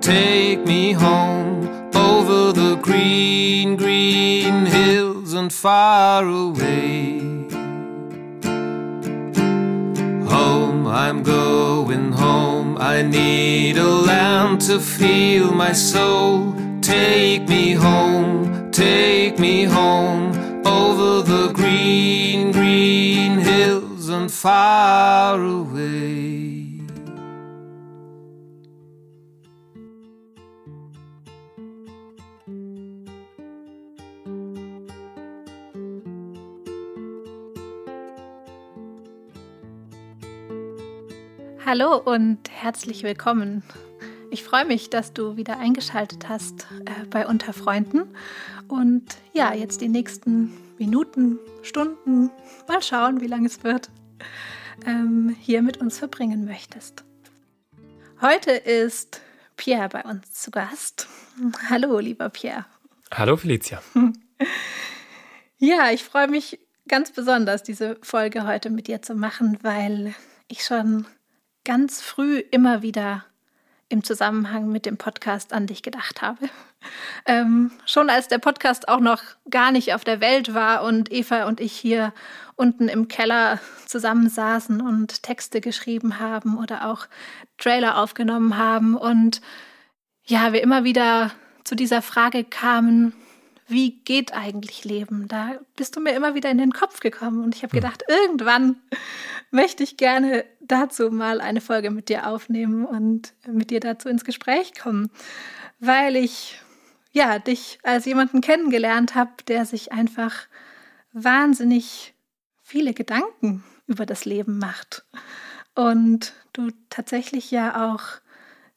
take me home over the green, green hills and far away. Home, I'm going home. I need a land to feel my soul. Take me home, take me home over the green, green hills and far away. Hallo und herzlich willkommen. Ich freue mich, dass du wieder eingeschaltet hast äh, bei Unter Freunden und ja, jetzt die nächsten Minuten, Stunden, mal schauen, wie lange es wird, ähm, hier mit uns verbringen möchtest. Heute ist Pierre bei uns zu Gast. Hallo, lieber Pierre. Hallo, Felicia. Ja, ich freue mich ganz besonders, diese Folge heute mit dir zu machen, weil ich schon ganz früh immer wieder im Zusammenhang mit dem Podcast an dich gedacht habe. Ähm, schon als der Podcast auch noch gar nicht auf der Welt war und Eva und ich hier unten im Keller zusammensaßen und Texte geschrieben haben oder auch Trailer aufgenommen haben und ja, wir immer wieder zu dieser Frage kamen, wie geht eigentlich Leben? Da bist du mir immer wieder in den Kopf gekommen und ich habe gedacht, irgendwann möchte ich gerne dazu mal eine Folge mit dir aufnehmen und mit dir dazu ins Gespräch kommen, weil ich ja dich als jemanden kennengelernt habe, der sich einfach wahnsinnig viele Gedanken über das Leben macht und du tatsächlich ja auch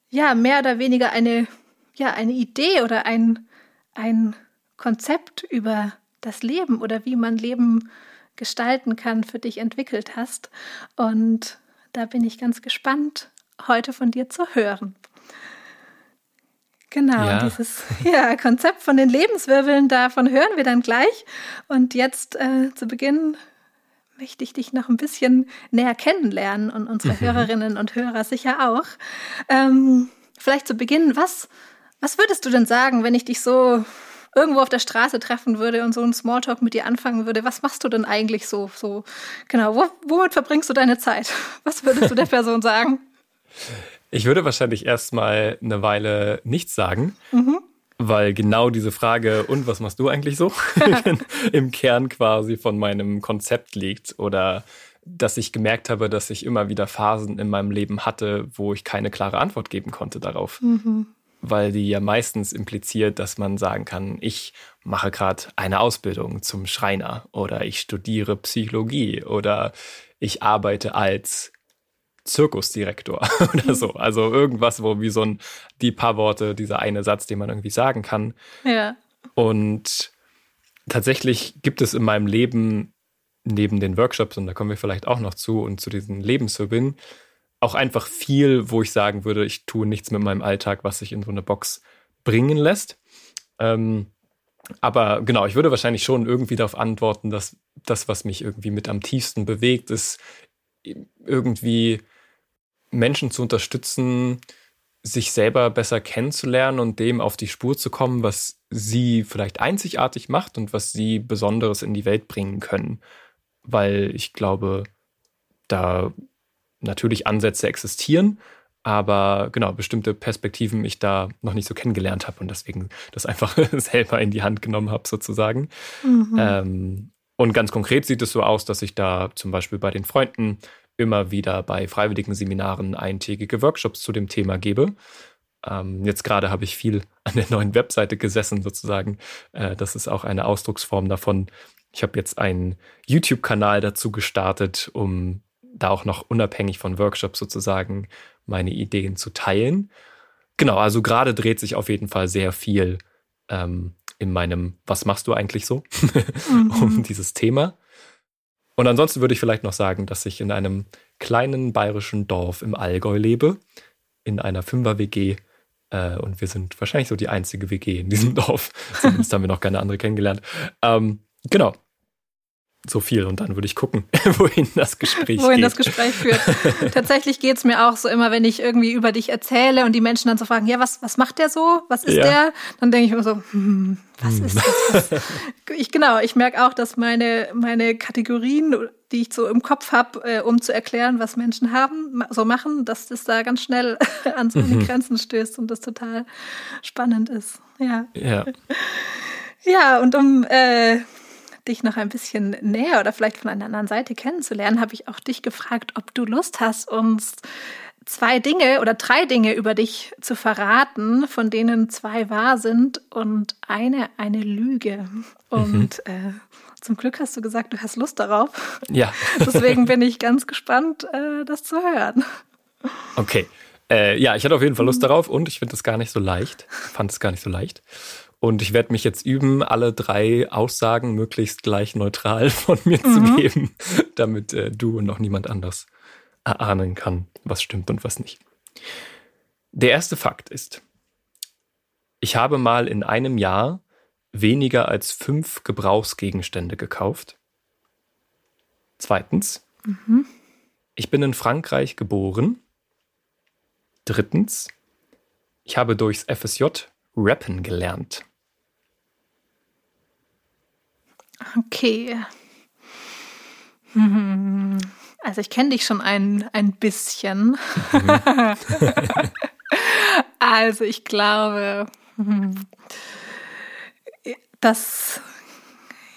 ja mehr oder weniger eine ja eine Idee oder ein ein Konzept über das Leben oder wie man Leben gestalten kann, für dich entwickelt hast. Und da bin ich ganz gespannt, heute von dir zu hören. Genau, ja. dieses ja, Konzept von den Lebenswirbeln, davon hören wir dann gleich. Und jetzt äh, zu Beginn möchte ich dich noch ein bisschen näher kennenlernen und unsere mhm. Hörerinnen und Hörer sicher auch. Ähm, vielleicht zu Beginn, was, was würdest du denn sagen, wenn ich dich so irgendwo auf der Straße treffen würde und so einen Smalltalk mit dir anfangen würde, was machst du denn eigentlich so? So, genau, wo, womit verbringst du deine Zeit? Was würdest du der Person sagen? Ich würde wahrscheinlich erstmal eine Weile nichts sagen. Mhm. Weil genau diese Frage, und was machst du eigentlich so, im Kern quasi von meinem Konzept liegt. Oder dass ich gemerkt habe, dass ich immer wieder Phasen in meinem Leben hatte, wo ich keine klare Antwort geben konnte darauf. Mhm weil die ja meistens impliziert, dass man sagen kann, ich mache gerade eine Ausbildung zum Schreiner oder ich studiere Psychologie oder ich arbeite als Zirkusdirektor oder so. Also irgendwas, wo wie so ein, die paar Worte, dieser eine Satz, den man irgendwie sagen kann. Ja. Und tatsächlich gibt es in meinem Leben neben den Workshops, und da kommen wir vielleicht auch noch zu, und zu diesen Lebenswirbeln, auch einfach viel, wo ich sagen würde, ich tue nichts mit meinem Alltag, was sich in so eine Box bringen lässt. Ähm, aber genau, ich würde wahrscheinlich schon irgendwie darauf antworten, dass das, was mich irgendwie mit am tiefsten bewegt, ist irgendwie Menschen zu unterstützen, sich selber besser kennenzulernen und dem auf die Spur zu kommen, was sie vielleicht einzigartig macht und was sie Besonderes in die Welt bringen können. Weil ich glaube, da natürlich Ansätze existieren, aber genau, bestimmte Perspektiven ich da noch nicht so kennengelernt habe und deswegen das einfach selber in die Hand genommen habe, sozusagen. Mhm. Ähm, und ganz konkret sieht es so aus, dass ich da zum Beispiel bei den Freunden immer wieder bei freiwilligen Seminaren eintägige Workshops zu dem Thema gebe. Ähm, jetzt gerade habe ich viel an der neuen Webseite gesessen, sozusagen. Äh, das ist auch eine Ausdrucksform davon. Ich habe jetzt einen YouTube-Kanal dazu gestartet, um da auch noch unabhängig von Workshops sozusagen meine Ideen zu teilen. genau, also gerade dreht sich auf jeden Fall sehr viel ähm, in meinem Was machst du eigentlich so mhm. um dieses Thema. Und ansonsten würde ich vielleicht noch sagen, dass ich in einem kleinen bayerischen Dorf im Allgäu lebe, in einer Fünfer-WG. Äh, und wir sind wahrscheinlich so die einzige WG in diesem Dorf. Zumindest haben wir noch keine andere kennengelernt. Ähm, genau so viel und dann würde ich gucken, wohin das Gespräch wohin geht. das Gespräch führt. Tatsächlich geht es mir auch so immer, wenn ich irgendwie über dich erzähle und die Menschen dann so fragen, ja, was, was macht der so? Was ist ja. der? Dann denke ich immer so, hm, was hm. ist das? Was? Ich, genau, ich merke auch, dass meine, meine Kategorien, die ich so im Kopf habe, äh, um zu erklären, was Menschen haben, so machen, dass das da ganz schnell an seine mhm. Grenzen stößt und das total spannend ist. Ja. Ja. Ja, und um äh, dich noch ein bisschen näher oder vielleicht von einer anderen Seite kennenzulernen, habe ich auch dich gefragt, ob du Lust hast, uns zwei Dinge oder drei Dinge über dich zu verraten, von denen zwei wahr sind und eine eine Lüge. Und mhm. äh, zum Glück hast du gesagt, du hast Lust darauf. Ja. Deswegen bin ich ganz gespannt, äh, das zu hören. Okay. Äh, ja, ich hatte auf jeden Fall Lust mhm. darauf und ich finde es gar nicht so leicht. Fand es gar nicht so leicht. Und ich werde mich jetzt üben, alle drei Aussagen möglichst gleich neutral von mir mhm. zu geben, damit äh, du und noch niemand anders erahnen kann, was stimmt und was nicht. Der erste Fakt ist, ich habe mal in einem Jahr weniger als fünf Gebrauchsgegenstände gekauft. Zweitens, mhm. ich bin in Frankreich geboren. Drittens, ich habe durchs FSJ Rappen gelernt. Okay. Hm. Also ich kenne dich schon ein, ein bisschen. Mhm. also ich glaube, dass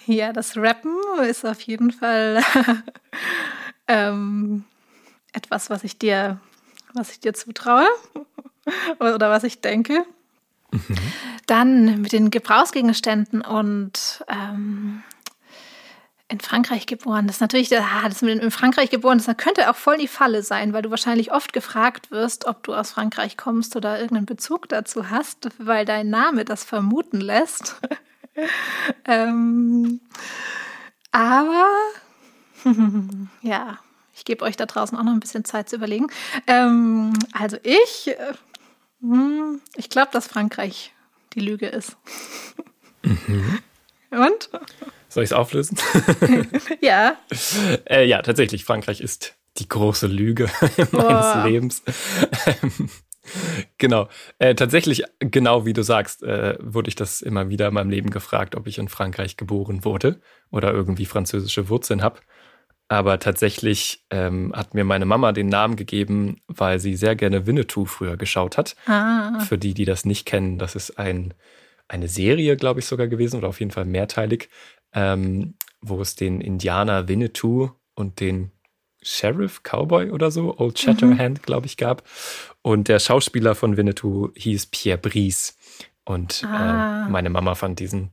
ja, das Rappen ist auf jeden Fall ähm, etwas, was ich dir, was ich dir zutraue oder was ich denke. Mhm. Dann mit den Gebrauchsgegenständen und ähm, in Frankreich geboren. Das ist natürlich, ah, das mit in Frankreich geboren, das könnte auch voll die Falle sein, weil du wahrscheinlich oft gefragt wirst, ob du aus Frankreich kommst oder irgendeinen Bezug dazu hast, weil dein Name das vermuten lässt. ähm, aber ja, ich gebe euch da draußen auch noch ein bisschen Zeit zu überlegen. Ähm, also ich, äh, hm, ich glaube, dass Frankreich die Lüge ist. Mhm. Und? Soll ich es auflösen? ja. Äh, ja, tatsächlich, Frankreich ist die große Lüge meines Lebens. genau. Äh, tatsächlich, genau wie du sagst, äh, wurde ich das immer wieder in meinem Leben gefragt, ob ich in Frankreich geboren wurde oder irgendwie französische Wurzeln habe. Aber tatsächlich ähm, hat mir meine Mama den Namen gegeben, weil sie sehr gerne Winnetou früher geschaut hat. Ah. Für die, die das nicht kennen, das ist ein, eine Serie, glaube ich, sogar gewesen oder auf jeden Fall mehrteilig, ähm, wo es den Indianer Winnetou und den Sheriff Cowboy oder so, Old Shatterhand, mhm. glaube ich, gab. Und der Schauspieler von Winnetou hieß Pierre Brice. Und äh, ah. äh, meine Mama fand diesen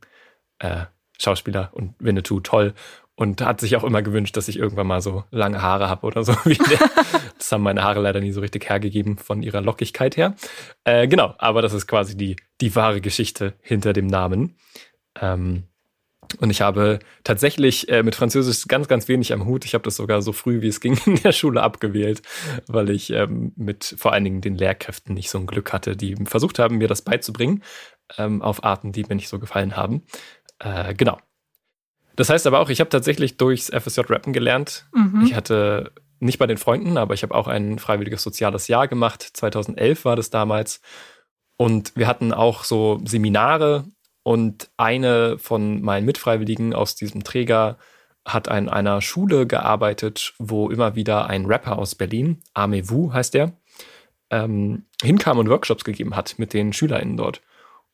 äh, Schauspieler und Winnetou toll und hat sich auch immer gewünscht, dass ich irgendwann mal so lange Haare habe oder so wie der. das haben meine Haare leider nie so richtig hergegeben von ihrer Lockigkeit her. Äh, genau, aber das ist quasi die, die wahre Geschichte hinter dem Namen. Ähm, und ich habe tatsächlich äh, mit Französisch ganz, ganz wenig am Hut. Ich habe das sogar so früh, wie es ging, in der Schule abgewählt, weil ich ähm, mit vor allen Dingen den Lehrkräften nicht so ein Glück hatte, die versucht haben, mir das beizubringen, ähm, auf Arten, die mir nicht so gefallen haben. Äh, genau. Das heißt aber auch, ich habe tatsächlich durchs FSJ Rappen gelernt. Mhm. Ich hatte nicht bei den Freunden, aber ich habe auch ein freiwilliges soziales Jahr gemacht. 2011 war das damals. Und wir hatten auch so Seminare und eine von meinen Mitfreiwilligen aus diesem Träger hat an einer Schule gearbeitet, wo immer wieder ein Rapper aus Berlin, Ame Wu heißt der, ähm, hinkam und Workshops gegeben hat mit den SchülerInnen dort.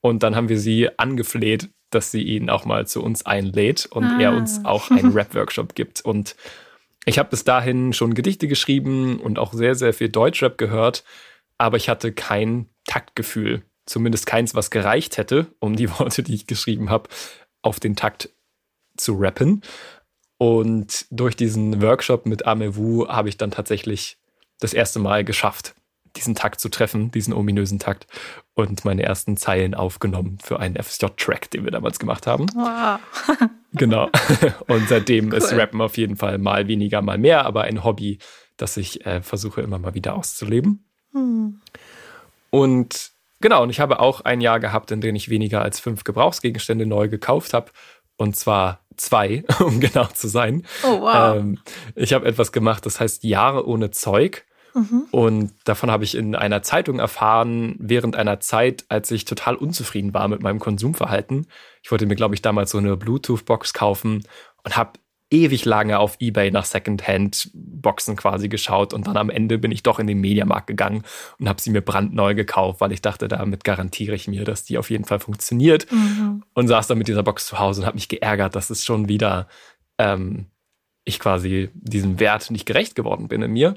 Und dann haben wir sie angefleht, dass sie ihn auch mal zu uns einlädt und ah. er uns auch einen Rap-Workshop gibt. Und ich habe bis dahin schon Gedichte geschrieben und auch sehr, sehr viel Deutschrap gehört, aber ich hatte kein Taktgefühl zumindest keins, was gereicht hätte, um die Worte, die ich geschrieben habe, auf den Takt zu rappen. Und durch diesen Workshop mit Amewu habe ich dann tatsächlich das erste Mal geschafft, diesen Takt zu treffen, diesen ominösen Takt und meine ersten Zeilen aufgenommen für einen FSJ-Track, den wir damals gemacht haben. Wow. genau. Und seitdem cool. ist Rappen auf jeden Fall mal weniger, mal mehr, aber ein Hobby, das ich äh, versuche immer mal wieder auszuleben. Hm. Und genau, und ich habe auch ein Jahr gehabt, in dem ich weniger als fünf Gebrauchsgegenstände neu gekauft habe. Und zwar zwei, um genau zu sein. Oh, wow. Ähm, ich habe etwas gemacht, das heißt Jahre ohne Zeug. Mhm. Und davon habe ich in einer Zeitung erfahren, während einer Zeit, als ich total unzufrieden war mit meinem Konsumverhalten. Ich wollte mir, glaube ich, damals so eine Bluetooth-Box kaufen und habe ewig lange auf Ebay nach Secondhand-Boxen quasi geschaut und dann am Ende bin ich doch in den Mediamarkt gegangen und habe sie mir brandneu gekauft, weil ich dachte, damit garantiere ich mir, dass die auf jeden Fall funktioniert mhm. und saß dann mit dieser Box zu Hause und habe mich geärgert, dass es schon wieder ähm, ich quasi diesem Wert nicht gerecht geworden bin in mir.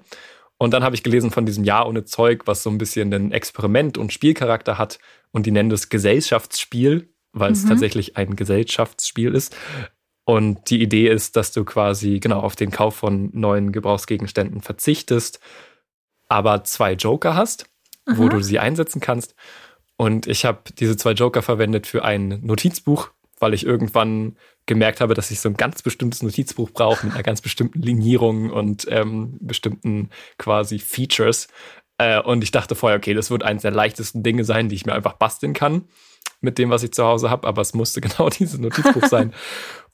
Und dann habe ich gelesen von diesem Jahr ohne Zeug, was so ein bisschen den Experiment- und Spielcharakter hat. Und die nennen das Gesellschaftsspiel, weil mhm. es tatsächlich ein Gesellschaftsspiel ist. Und die Idee ist, dass du quasi genau auf den Kauf von neuen Gebrauchsgegenständen verzichtest, aber zwei Joker hast, mhm. wo du sie einsetzen kannst. Und ich habe diese zwei Joker verwendet für ein Notizbuch, weil ich irgendwann gemerkt habe, dass ich so ein ganz bestimmtes Notizbuch brauche mit einer ganz bestimmten Linierung und ähm, bestimmten quasi Features. Äh, und ich dachte vorher, okay, das wird eines der leichtesten Dinge sein, die ich mir einfach basteln kann mit dem, was ich zu Hause habe. Aber es musste genau dieses Notizbuch sein.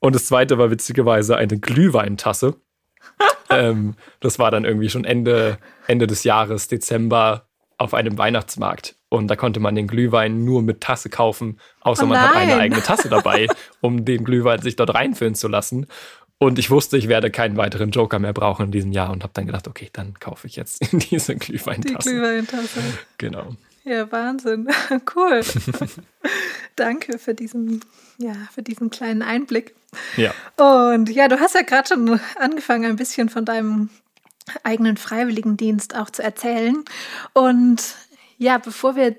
Und das zweite war witzigerweise eine Glühweintasse. ähm, das war dann irgendwie schon Ende, Ende des Jahres, Dezember, auf einem Weihnachtsmarkt. Und da konnte man den Glühwein nur mit Tasse kaufen, außer oh man hat eine eigene Tasse dabei, um den Glühwein sich dort reinfüllen zu lassen. Und ich wusste, ich werde keinen weiteren Joker mehr brauchen in diesem Jahr und habe dann gedacht, okay, dann kaufe ich jetzt diese Glühweintasse. Die Glühweintasse. Genau. Ja, Wahnsinn. Cool. Danke für diesen, ja, für diesen kleinen Einblick. Ja. Und ja, du hast ja gerade schon angefangen, ein bisschen von deinem eigenen Freiwilligendienst auch zu erzählen. Und ja, bevor wir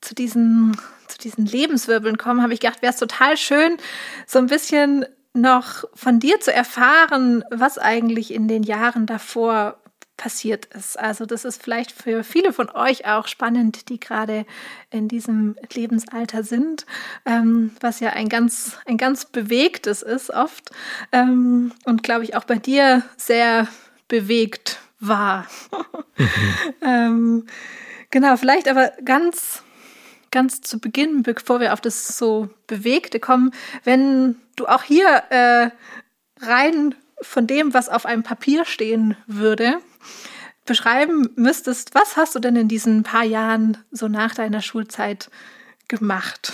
zu diesen, zu diesen Lebenswirbeln kommen, habe ich gedacht, wäre es total schön, so ein bisschen noch von dir zu erfahren, was eigentlich in den Jahren davor passiert ist. Also das ist vielleicht für viele von euch auch spannend, die gerade in diesem Lebensalter sind, ähm, was ja ein ganz, ein ganz bewegtes ist oft ähm, und glaube ich auch bei dir sehr bewegt war. Mhm. ähm, genau, vielleicht aber ganz, ganz zu Beginn, bevor wir auf das so Bewegte kommen, wenn du auch hier äh, rein von dem, was auf einem Papier stehen würde, beschreiben müsstest, was hast du denn in diesen paar Jahren so nach deiner Schulzeit gemacht?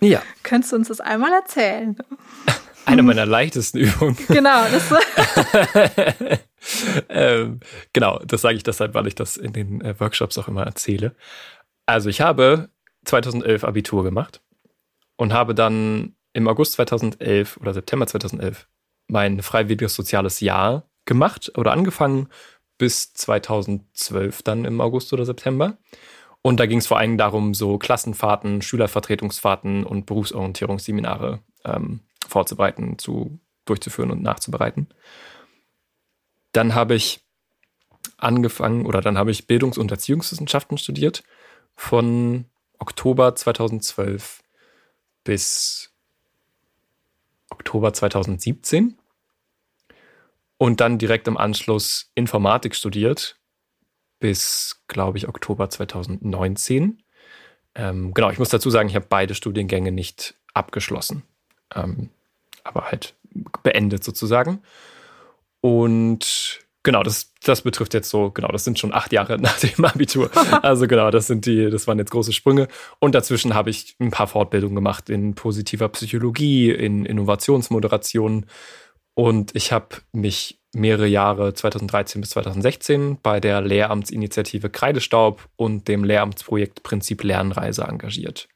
Ja. Könntest du uns das einmal erzählen? Eine meiner leichtesten Übungen. Genau. Das ähm, genau, das sage ich deshalb, weil ich das in den äh, Workshops auch immer erzähle. Also ich habe 2011 Abitur gemacht und habe dann im August 2011 oder September 2011 mein freiwilliges soziales Jahr gemacht oder angefangen bis 2012 dann im August oder September. Und da ging es vor allem darum, so Klassenfahrten, Schülervertretungsfahrten und Berufsorientierungsseminare ähm, vorzubereiten, zu, durchzuführen und nachzubereiten. Dann habe ich angefangen oder dann habe ich Bildungs- und Erziehungswissenschaften studiert von Oktober 2012 bis Oktober 2017 und dann direkt im Anschluss Informatik studiert bis, glaube ich, Oktober 2019. Ähm, genau, ich muss dazu sagen, ich habe beide Studiengänge nicht abgeschlossen, ähm, aber halt beendet sozusagen. Und genau, das, das betrifft jetzt so, genau, das sind schon acht Jahre nach dem Abitur. Also genau, das sind die, das waren jetzt große Sprünge. Und dazwischen habe ich ein paar Fortbildungen gemacht in positiver Psychologie, in Innovationsmoderation. Und ich habe mich mehrere Jahre 2013 bis 2016 bei der Lehramtsinitiative Kreidestaub und dem Lehramtsprojekt Prinzip Lernreise engagiert.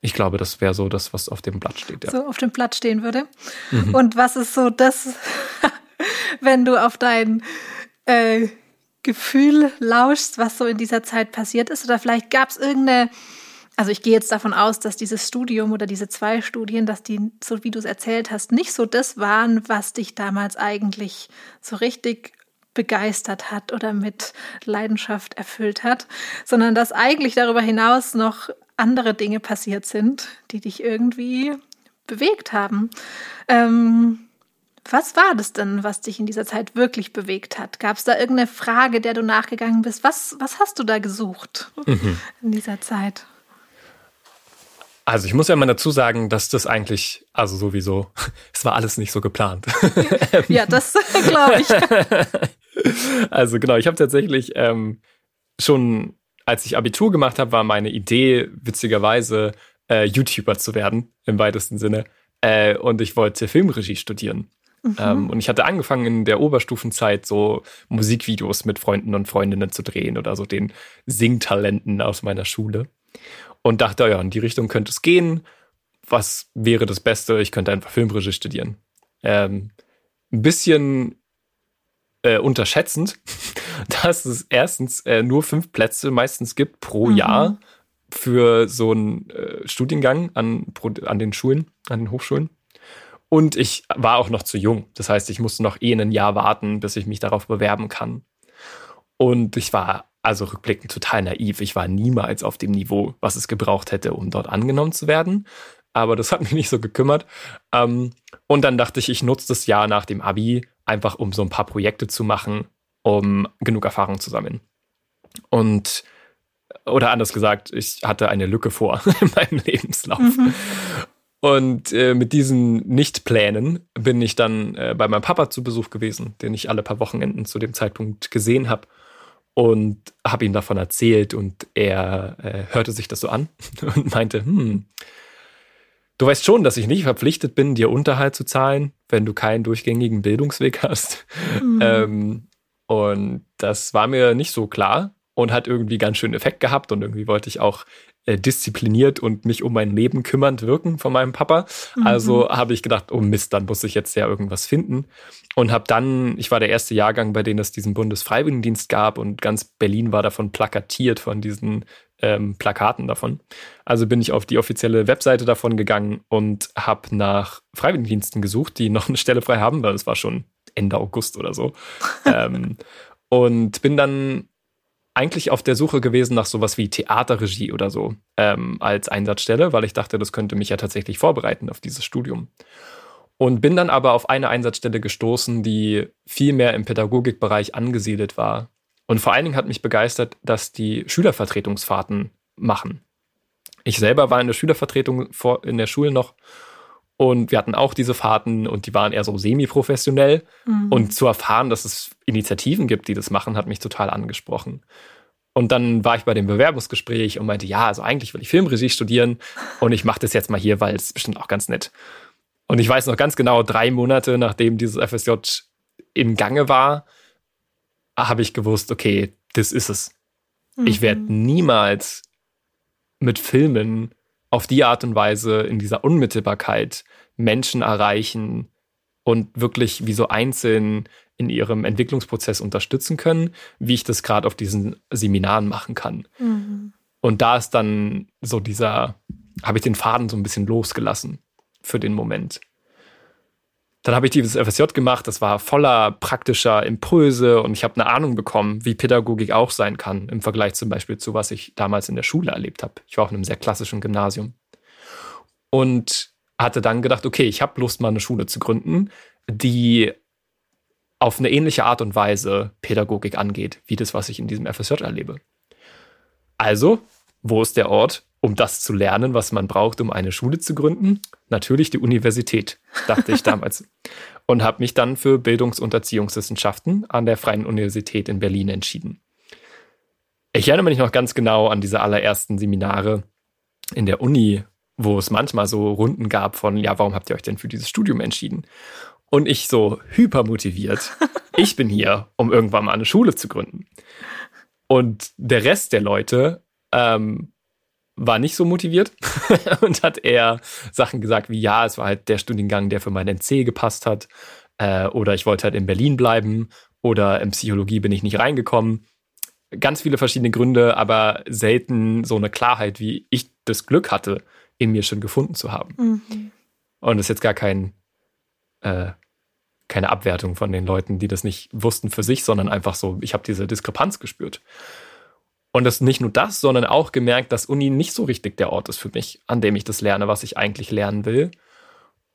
Ich glaube, das wäre so das, was auf dem Blatt steht. Ja. So auf dem Blatt stehen würde. Mhm. Und was ist so das, wenn du auf dein äh, Gefühl lauschst, was so in dieser Zeit passiert ist? Oder vielleicht gab es irgendeine, also ich gehe jetzt davon aus, dass dieses Studium oder diese zwei Studien, dass die, so wie du es erzählt hast, nicht so das waren, was dich damals eigentlich so richtig begeistert hat oder mit Leidenschaft erfüllt hat, sondern dass eigentlich darüber hinaus noch andere Dinge passiert sind, die dich irgendwie bewegt haben. Ähm, was war das denn, was dich in dieser Zeit wirklich bewegt hat? Gab es da irgendeine Frage, der du nachgegangen bist? Was, was hast du da gesucht mhm. in dieser Zeit? Also ich muss ja mal dazu sagen, dass das eigentlich, also sowieso, es war alles nicht so geplant. ja, das glaube ich. Also genau, ich habe tatsächlich ähm, schon, als ich Abitur gemacht habe, war meine Idee witzigerweise äh, YouTuber zu werden im weitesten Sinne. Äh, und ich wollte Filmregie studieren. Mhm. Ähm, und ich hatte angefangen in der Oberstufenzeit so Musikvideos mit Freunden und Freundinnen zu drehen oder so den Singtalenten aus meiner Schule. Und dachte, ja, in die Richtung könnte es gehen. Was wäre das Beste? Ich könnte einfach Filmregie studieren. Ähm, ein bisschen äh, unterschätzend, dass es erstens äh, nur fünf Plätze meistens gibt pro mhm. Jahr für so einen äh, Studiengang an, an den Schulen, an den Hochschulen. Und ich war auch noch zu jung. Das heißt, ich musste noch eh ein Jahr warten, bis ich mich darauf bewerben kann. Und ich war also rückblickend total naiv. Ich war niemals auf dem Niveau, was es gebraucht hätte, um dort angenommen zu werden. Aber das hat mich nicht so gekümmert. Ähm, und dann dachte ich, ich nutze das Jahr nach dem Abi einfach, um so ein paar Projekte zu machen, um genug Erfahrung zu sammeln. Und oder anders gesagt, ich hatte eine Lücke vor in meinem Lebenslauf. Mhm. Und äh, mit diesen Nichtplänen bin ich dann äh, bei meinem Papa zu Besuch gewesen, den ich alle paar Wochenenden zu dem Zeitpunkt gesehen habe und habe ihm davon erzählt und er äh, hörte sich das so an und meinte, hm, du weißt schon, dass ich nicht verpflichtet bin, dir Unterhalt zu zahlen, wenn du keinen durchgängigen Bildungsweg hast. Mhm. Ähm, und das war mir nicht so klar und hat irgendwie ganz schön Effekt gehabt und irgendwie wollte ich auch äh, diszipliniert und mich um mein Leben kümmernd wirken von meinem Papa. Mhm. Also habe ich gedacht, oh Mist, dann muss ich jetzt ja irgendwas finden. Und habe dann, ich war der erste Jahrgang, bei dem es diesen Bundesfreiwilligendienst gab und ganz Berlin war davon plakatiert von diesen ähm, Plakaten davon. Also bin ich auf die offizielle Webseite davon gegangen und habe nach Freiwilligendiensten gesucht, die noch eine Stelle frei haben, weil es war schon Ende August oder so. ähm, und bin dann eigentlich auf der Suche gewesen nach sowas wie Theaterregie oder so ähm, als Einsatzstelle, weil ich dachte, das könnte mich ja tatsächlich vorbereiten auf dieses Studium. Und bin dann aber auf eine Einsatzstelle gestoßen, die viel mehr im Pädagogikbereich angesiedelt war. Und vor allen Dingen hat mich begeistert, dass die Schülervertretungsfahrten machen. Ich selber war in der Schülervertretung vor, in der Schule noch und wir hatten auch diese Fahrten und die waren eher so semi-professionell. Mhm. Und zu erfahren, dass es Initiativen gibt, die das machen, hat mich total angesprochen. Und dann war ich bei dem Bewerbungsgespräch und meinte, ja, also eigentlich will ich Filmregie studieren und ich mache das jetzt mal hier, weil es bestimmt auch ganz nett. Und ich weiß noch ganz genau, drei Monate nachdem dieses FSJ im Gange war, habe ich gewusst, okay, das ist es. Mhm. Ich werde niemals mit Filmen auf die Art und Weise in dieser Unmittelbarkeit Menschen erreichen und wirklich wie so einzeln in ihrem Entwicklungsprozess unterstützen können, wie ich das gerade auf diesen Seminaren machen kann. Mhm. Und da ist dann so dieser, habe ich den Faden so ein bisschen losgelassen für den Moment. Dann habe ich dieses FSJ gemacht, das war voller praktischer Impulse und ich habe eine Ahnung bekommen, wie Pädagogik auch sein kann, im Vergleich zum Beispiel zu was ich damals in der Schule erlebt habe. Ich war auf einem sehr klassischen Gymnasium. Und hatte dann gedacht, okay, ich habe Lust, mal eine Schule zu gründen, die auf eine ähnliche Art und Weise Pädagogik angeht, wie das, was ich in diesem FSJ erlebe. Also, wo ist der Ort, um das zu lernen, was man braucht, um eine Schule zu gründen? Natürlich die Universität, dachte ich damals. Und habe mich dann für Bildungs- und Erziehungswissenschaften an der Freien Universität in Berlin entschieden. Ich erinnere mich noch ganz genau an diese allerersten Seminare in der Uni, wo es manchmal so Runden gab von, ja, warum habt ihr euch denn für dieses Studium entschieden? Und ich so hypermotiviert, ich bin hier, um irgendwann mal eine Schule zu gründen. Und der Rest der Leute ähm, war nicht so motiviert und hat eher Sachen gesagt wie, ja, es war halt der Studiengang, der für mein NC gepasst hat. Äh, oder ich wollte halt in Berlin bleiben. Oder in Psychologie bin ich nicht reingekommen. Ganz viele verschiedene Gründe, aber selten so eine Klarheit, wie ich das Glück hatte, in mir schon gefunden zu haben. Mhm. Und das ist jetzt gar kein, äh, keine Abwertung von den Leuten, die das nicht wussten für sich, sondern einfach so, ich habe diese Diskrepanz gespürt. Und das nicht nur das, sondern auch gemerkt, dass Uni nicht so richtig der Ort ist für mich, an dem ich das lerne, was ich eigentlich lernen will.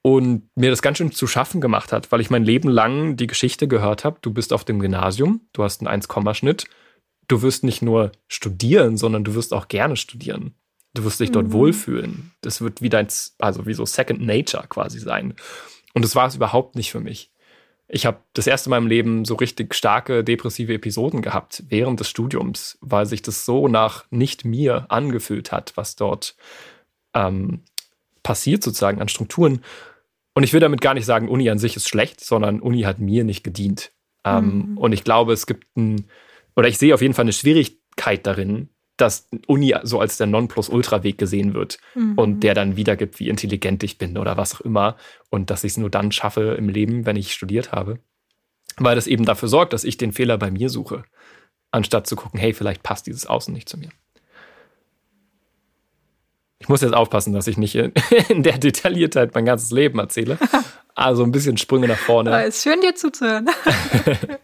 Und mir das ganz schön zu schaffen gemacht hat, weil ich mein Leben lang die Geschichte gehört habe, du bist auf dem Gymnasium, du hast einen 1-Schnitt, du wirst nicht nur studieren, sondern du wirst auch gerne studieren. Du wirst dich dort mhm. wohlfühlen. Das wird wie dein, also wie so Second Nature quasi sein. Und das war es überhaupt nicht für mich. Ich habe das erste Mal im Leben so richtig starke depressive Episoden gehabt während des Studiums, weil sich das so nach nicht mir angefühlt hat, was dort ähm, passiert sozusagen an Strukturen. Und ich will damit gar nicht sagen, Uni an sich ist schlecht, sondern Uni hat mir nicht gedient. Ähm, mhm. Und ich glaube, es gibt ein, oder ich sehe auf jeden Fall eine Schwierigkeit darin, dass Uni so als der Nonplusultra-Weg gesehen wird mhm. und der dann wiedergibt, wie intelligent ich bin oder was auch immer und dass ich es nur dann schaffe im Leben, wenn ich studiert habe. Weil das eben dafür sorgt, dass ich den Fehler bei mir suche, anstatt zu gucken, hey, vielleicht passt dieses Außen nicht zu mir. Ich muss jetzt aufpassen, dass ich nicht in der Detailliertheit mein ganzes Leben erzähle. Also ein bisschen Sprünge nach vorne. Aber ist schön, dir zuzuhören.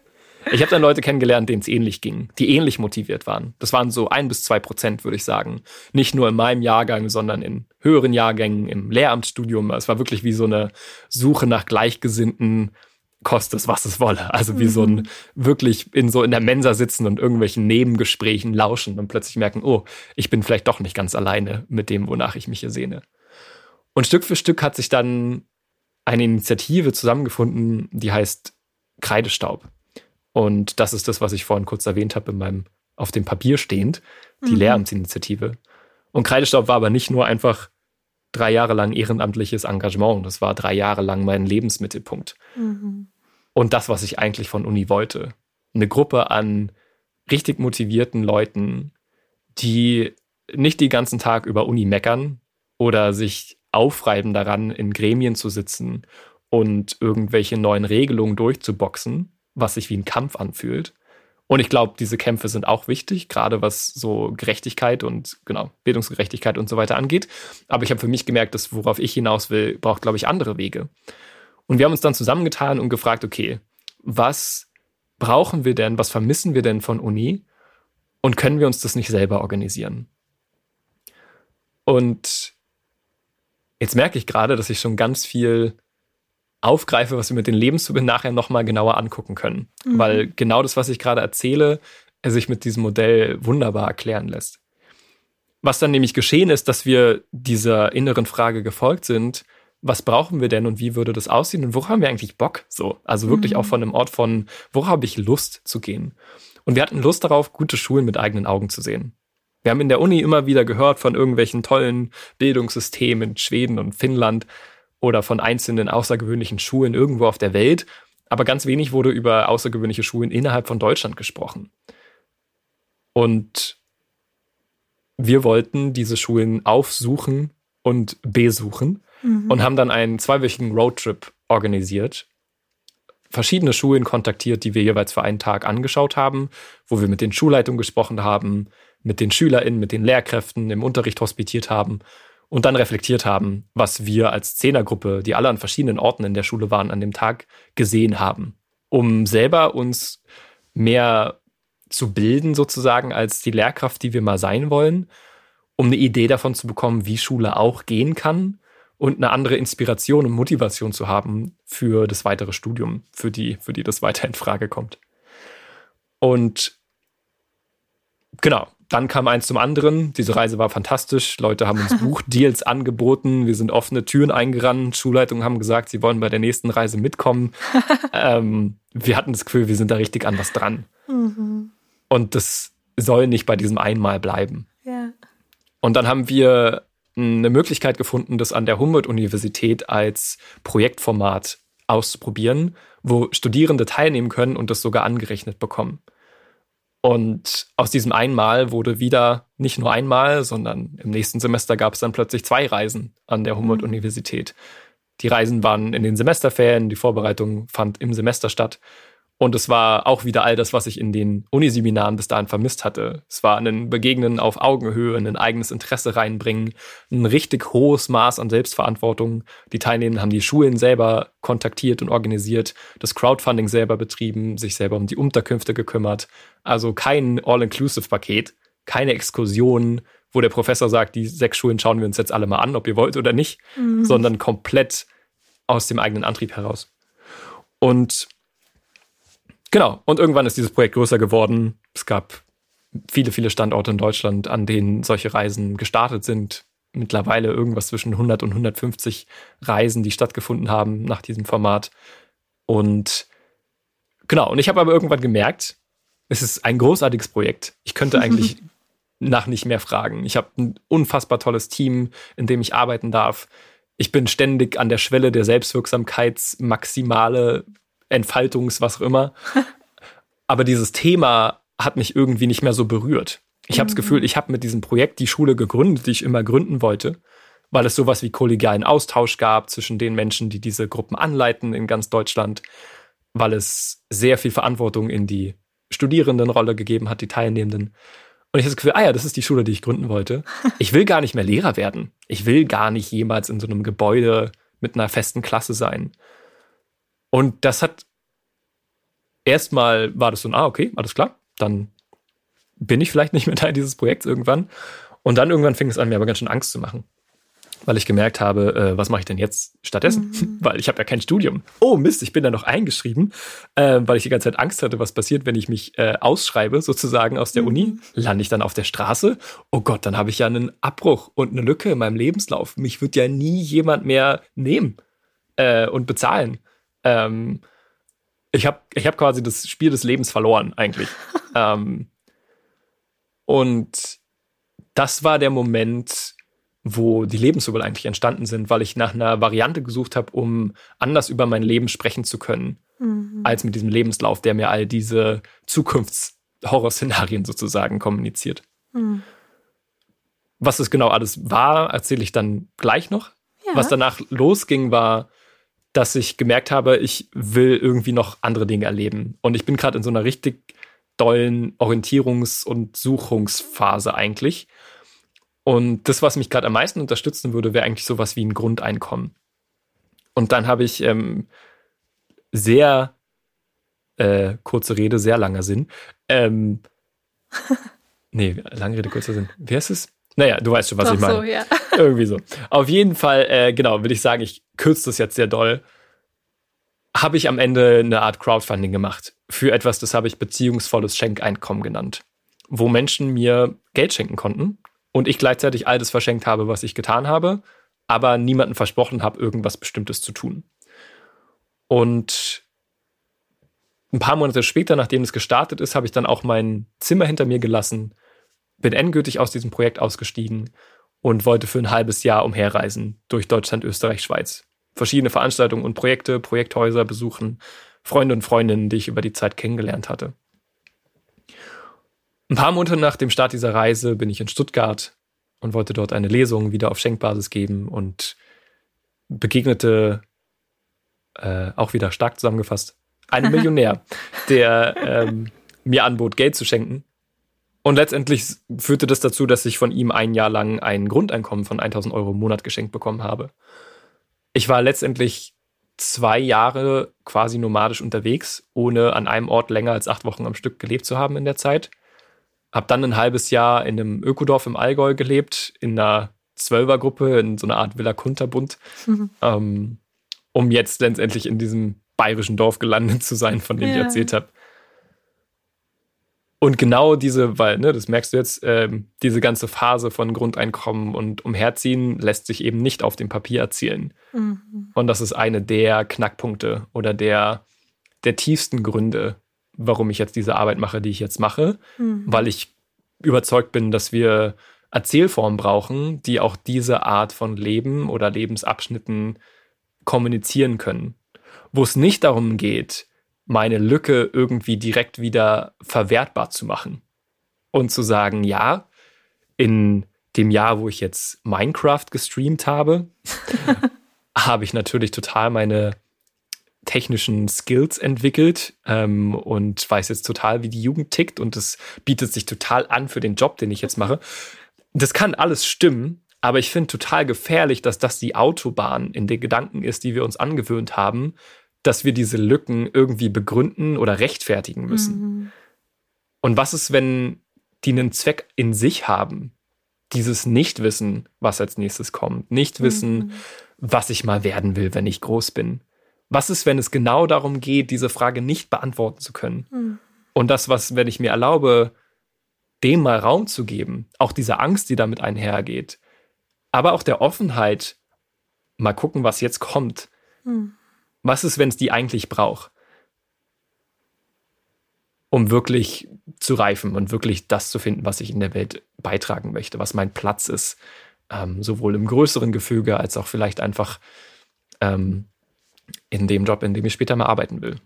Ich habe dann Leute kennengelernt, denen es ähnlich ging, die ähnlich motiviert waren. Das waren so ein bis zwei Prozent, würde ich sagen. Nicht nur in meinem Jahrgang, sondern in höheren Jahrgängen, im Lehramtsstudium. Es war wirklich wie so eine Suche nach Gleichgesinnten, kostet es, was es wolle. Also wie mhm. so ein mhm. wirklich in so in der Mensa sitzen und irgendwelchen Nebengesprächen lauschen und plötzlich merken, oh, ich bin vielleicht doch nicht ganz alleine mit dem, wonach ich mich hier sehne. Und Stück für Stück hat sich dann eine Initiative zusammengefunden, die heißt Kreidestaub. Und das ist das, was ich vorhin kurz erwähnt habe in meinem auf dem Papier stehend, die mhm. Lehramtsinitiative. Und Kreidestaub war aber nicht nur einfach drei Jahre lang ehrenamtliches Engagement, das war drei Jahre lang mein Lebensmittelpunkt. Mhm. Und das, was ich eigentlich von Uni wollte. Eine Gruppe an richtig motivierten Leuten, die nicht den ganzen Tag über Uni meckern oder sich aufreiben daran, in Gremien zu sitzen und irgendwelche neuen Regelungen durchzuboxen, was sich wie ein Kampf anfühlt. Und ich glaube, diese Kämpfe sind auch wichtig, gerade was so Gerechtigkeit und genau Bildungsgerechtigkeit und so weiter angeht. Aber ich habe für mich gemerkt, dass worauf ich hinaus will, braucht, glaube ich, andere Wege. Und wir haben uns dann zusammengetan und gefragt, okay, was brauchen wir denn, was vermissen wir denn von Uni und können wir uns das nicht selber organisieren? Und jetzt merke ich gerade, dass ich schon ganz viel aufgreife, was wir mit den Lebenszubinden nachher nochmal genauer angucken können. Mhm. Weil genau das, was ich gerade erzähle, sich mit diesem Modell wunderbar erklären lässt. Was dann nämlich geschehen ist, dass wir dieser inneren Frage gefolgt sind, was brauchen wir denn und wie würde das aussehen und wo haben wir eigentlich Bock? So, also wirklich mhm. auch von einem Ort von, wo habe ich Lust zu gehen? Und wir hatten Lust darauf, gute Schulen mit eigenen Augen zu sehen. Wir haben in der Uni immer wieder gehört von irgendwelchen tollen Bildungssystemen in Schweden und Finnland, oder von einzelnen außergewöhnlichen Schulen irgendwo auf der Welt, aber ganz wenig wurde über außergewöhnliche Schulen innerhalb von Deutschland gesprochen. Und wir wollten diese Schulen aufsuchen und besuchen mhm. und haben dann einen zweiwöchigen Roadtrip organisiert, verschiedene Schulen kontaktiert, die wir jeweils für einen Tag angeschaut haben, wo wir mit den Schulleitungen gesprochen haben, mit den SchülerInnen, mit den Lehrkräften im Unterricht hospitiert haben und dann reflektiert haben, was wir als Zehnergruppe, die alle an verschiedenen Orten in der Schule waren, an dem Tag gesehen haben, um selber uns mehr zu bilden sozusagen als die Lehrkraft, die wir mal sein wollen, um eine Idee davon zu bekommen, wie Schule auch gehen kann und eine andere Inspiration und Motivation zu haben für das weitere Studium, für die, für die das weiter in Frage kommt. Und genau, dann kam eins zum anderen. Diese Reise war fantastisch. Leute haben uns Buchdeals angeboten. Wir sind offene Türen eingerannt. Schulleitungen haben gesagt, sie wollen bei der nächsten Reise mitkommen. ähm, wir hatten das Gefühl, wir sind da richtig an was dran. Mhm. Und das soll nicht bei diesem einmal bleiben. Ja. Und dann haben wir eine Möglichkeit gefunden, das an der Humboldt-Universität als Projektformat auszuprobieren, wo Studierende teilnehmen können und das sogar angerechnet bekommen. Und aus diesem einmal wurde wieder nicht nur einmal, sondern im nächsten Semester gab es dann plötzlich zwei Reisen an der Humboldt-Universität. Die Reisen waren in den Semesterferien, die Vorbereitung fand im Semester statt. Und es war auch wieder all das, was ich in den Uniseminaren bis dahin vermisst hatte. Es war ein Begegnen auf Augenhöhe, ein eigenes Interesse reinbringen, ein richtig hohes Maß an Selbstverantwortung. Die Teilnehmenden haben die Schulen selber kontaktiert und organisiert, das Crowdfunding selber betrieben, sich selber um die Unterkünfte gekümmert. Also kein All-Inclusive-Paket, keine Exkursionen, wo der Professor sagt, die sechs Schulen schauen wir uns jetzt alle mal an, ob ihr wollt oder nicht, mhm. sondern komplett aus dem eigenen Antrieb heraus. Und Genau. Und irgendwann ist dieses Projekt größer geworden. Es gab viele, viele Standorte in Deutschland, an denen solche Reisen gestartet sind. Mittlerweile irgendwas zwischen 100 und 150 Reisen, die stattgefunden haben nach diesem Format. Und genau. Und ich habe aber irgendwann gemerkt, es ist ein großartiges Projekt. Ich könnte eigentlich nach nicht mehr fragen. Ich habe ein unfassbar tolles Team, in dem ich arbeiten darf. Ich bin ständig an der Schwelle der Selbstwirksamkeitsmaximale Entfaltungs, was auch immer. Aber dieses Thema hat mich irgendwie nicht mehr so berührt. Ich habe das mhm. Gefühl, ich habe mit diesem Projekt die Schule gegründet, die ich immer gründen wollte, weil es sowas wie kollegialen Austausch gab zwischen den Menschen, die diese Gruppen anleiten in ganz Deutschland, weil es sehr viel Verantwortung in die Studierendenrolle gegeben hat, die Teilnehmenden. Und ich habe das Gefühl, ah ja, das ist die Schule, die ich gründen wollte. Ich will gar nicht mehr Lehrer werden. Ich will gar nicht jemals in so einem Gebäude mit einer festen Klasse sein. Und das hat erstmal war das so, ah, okay, alles klar, dann bin ich vielleicht nicht mehr Teil dieses Projekts irgendwann. Und dann irgendwann fing es an, mir aber ganz schön Angst zu machen. Weil ich gemerkt habe, äh, was mache ich denn jetzt stattdessen? Mhm. Weil ich habe ja kein Studium. Oh Mist, ich bin da noch eingeschrieben, äh, weil ich die ganze Zeit Angst hatte, was passiert, wenn ich mich äh, ausschreibe, sozusagen aus der mhm. Uni. Lande ich dann auf der Straße? Oh Gott, dann habe ich ja einen Abbruch und eine Lücke in meinem Lebenslauf. Mich wird ja nie jemand mehr nehmen äh, und bezahlen. Ähm, ich habe ich hab quasi das Spiel des Lebens verloren, eigentlich. ähm, und das war der Moment, wo die Lebenswürfel eigentlich entstanden sind, weil ich nach einer Variante gesucht habe, um anders über mein Leben sprechen zu können, mhm. als mit diesem Lebenslauf, der mir all diese Zukunftshorrorszenarien sozusagen kommuniziert. Mhm. Was es genau alles war, erzähle ich dann gleich noch. Ja. Was danach losging, war dass ich gemerkt habe, ich will irgendwie noch andere Dinge erleben. Und ich bin gerade in so einer richtig dollen Orientierungs- und Suchungsphase eigentlich. Und das, was mich gerade am meisten unterstützen würde, wäre eigentlich sowas wie ein Grundeinkommen. Und dann habe ich ähm, sehr äh, kurze Rede, sehr langer Sinn. Ähm, nee, lange Rede, kurzer Sinn. Wer ist es? Naja, du weißt schon, was Doch ich meine. So, ja. Irgendwie so. Auf jeden Fall, äh, genau, will ich sagen, ich kürze das jetzt sehr doll. Habe ich am Ende eine Art Crowdfunding gemacht für etwas, das habe ich beziehungsvolles Schenkeinkommen genannt, wo Menschen mir Geld schenken konnten und ich gleichzeitig all das verschenkt habe, was ich getan habe, aber niemandem versprochen habe, irgendwas Bestimmtes zu tun. Und ein paar Monate später, nachdem es gestartet ist, habe ich dann auch mein Zimmer hinter mir gelassen, bin endgültig aus diesem Projekt ausgestiegen und wollte für ein halbes Jahr umherreisen durch Deutschland, Österreich, Schweiz. Verschiedene Veranstaltungen und Projekte, Projekthäuser besuchen, Freunde und Freundinnen, die ich über die Zeit kennengelernt hatte. Ein paar Monate nach dem Start dieser Reise bin ich in Stuttgart und wollte dort eine Lesung wieder auf Schenkbasis geben und begegnete, äh, auch wieder stark zusammengefasst, einen Millionär, der ähm, mir anbot, Geld zu schenken und letztendlich führte das dazu, dass ich von ihm ein Jahr lang ein Grundeinkommen von 1000 Euro im Monat geschenkt bekommen habe. Ich war letztendlich zwei Jahre quasi nomadisch unterwegs, ohne an einem Ort länger als acht Wochen am Stück gelebt zu haben in der Zeit. Hab dann ein halbes Jahr in einem Ökodorf im Allgäu gelebt, in einer Zwölfergruppe, in so einer Art Villa Kunterbund, mhm. ähm, um jetzt letztendlich in diesem bayerischen Dorf gelandet zu sein, von dem ja. ich erzählt habe. Und genau diese, weil, ne, das merkst du jetzt, ähm, diese ganze Phase von Grundeinkommen und Umherziehen lässt sich eben nicht auf dem Papier erzielen. Mhm. Und das ist eine der Knackpunkte oder der, der tiefsten Gründe, warum ich jetzt diese Arbeit mache, die ich jetzt mache, mhm. weil ich überzeugt bin, dass wir Erzählformen brauchen, die auch diese Art von Leben oder Lebensabschnitten kommunizieren können. Wo es nicht darum geht, meine Lücke irgendwie direkt wieder verwertbar zu machen. Und zu sagen, ja, in dem Jahr, wo ich jetzt Minecraft gestreamt habe, habe ich natürlich total meine technischen Skills entwickelt ähm, und weiß jetzt total, wie die Jugend tickt und es bietet sich total an für den Job, den ich jetzt mache. Das kann alles stimmen, aber ich finde total gefährlich, dass das die Autobahn in den Gedanken ist, die wir uns angewöhnt haben, dass wir diese Lücken irgendwie begründen oder rechtfertigen müssen. Mhm. Und was ist, wenn die einen Zweck in sich haben? Dieses Nichtwissen, was als nächstes kommt. Nicht wissen, mhm. was ich mal werden will, wenn ich groß bin. Was ist, wenn es genau darum geht, diese Frage nicht beantworten zu können? Mhm. Und das, was, wenn ich mir erlaube, dem mal Raum zu geben, auch diese Angst, die damit einhergeht, aber auch der Offenheit, mal gucken, was jetzt kommt. Mhm. Was ist, wenn es die eigentlich braucht? Um wirklich zu reifen und wirklich das zu finden, was ich in der Welt beitragen möchte, was mein Platz ist, ähm, sowohl im größeren Gefüge als auch vielleicht einfach ähm, in dem Job, in dem ich später mal arbeiten will.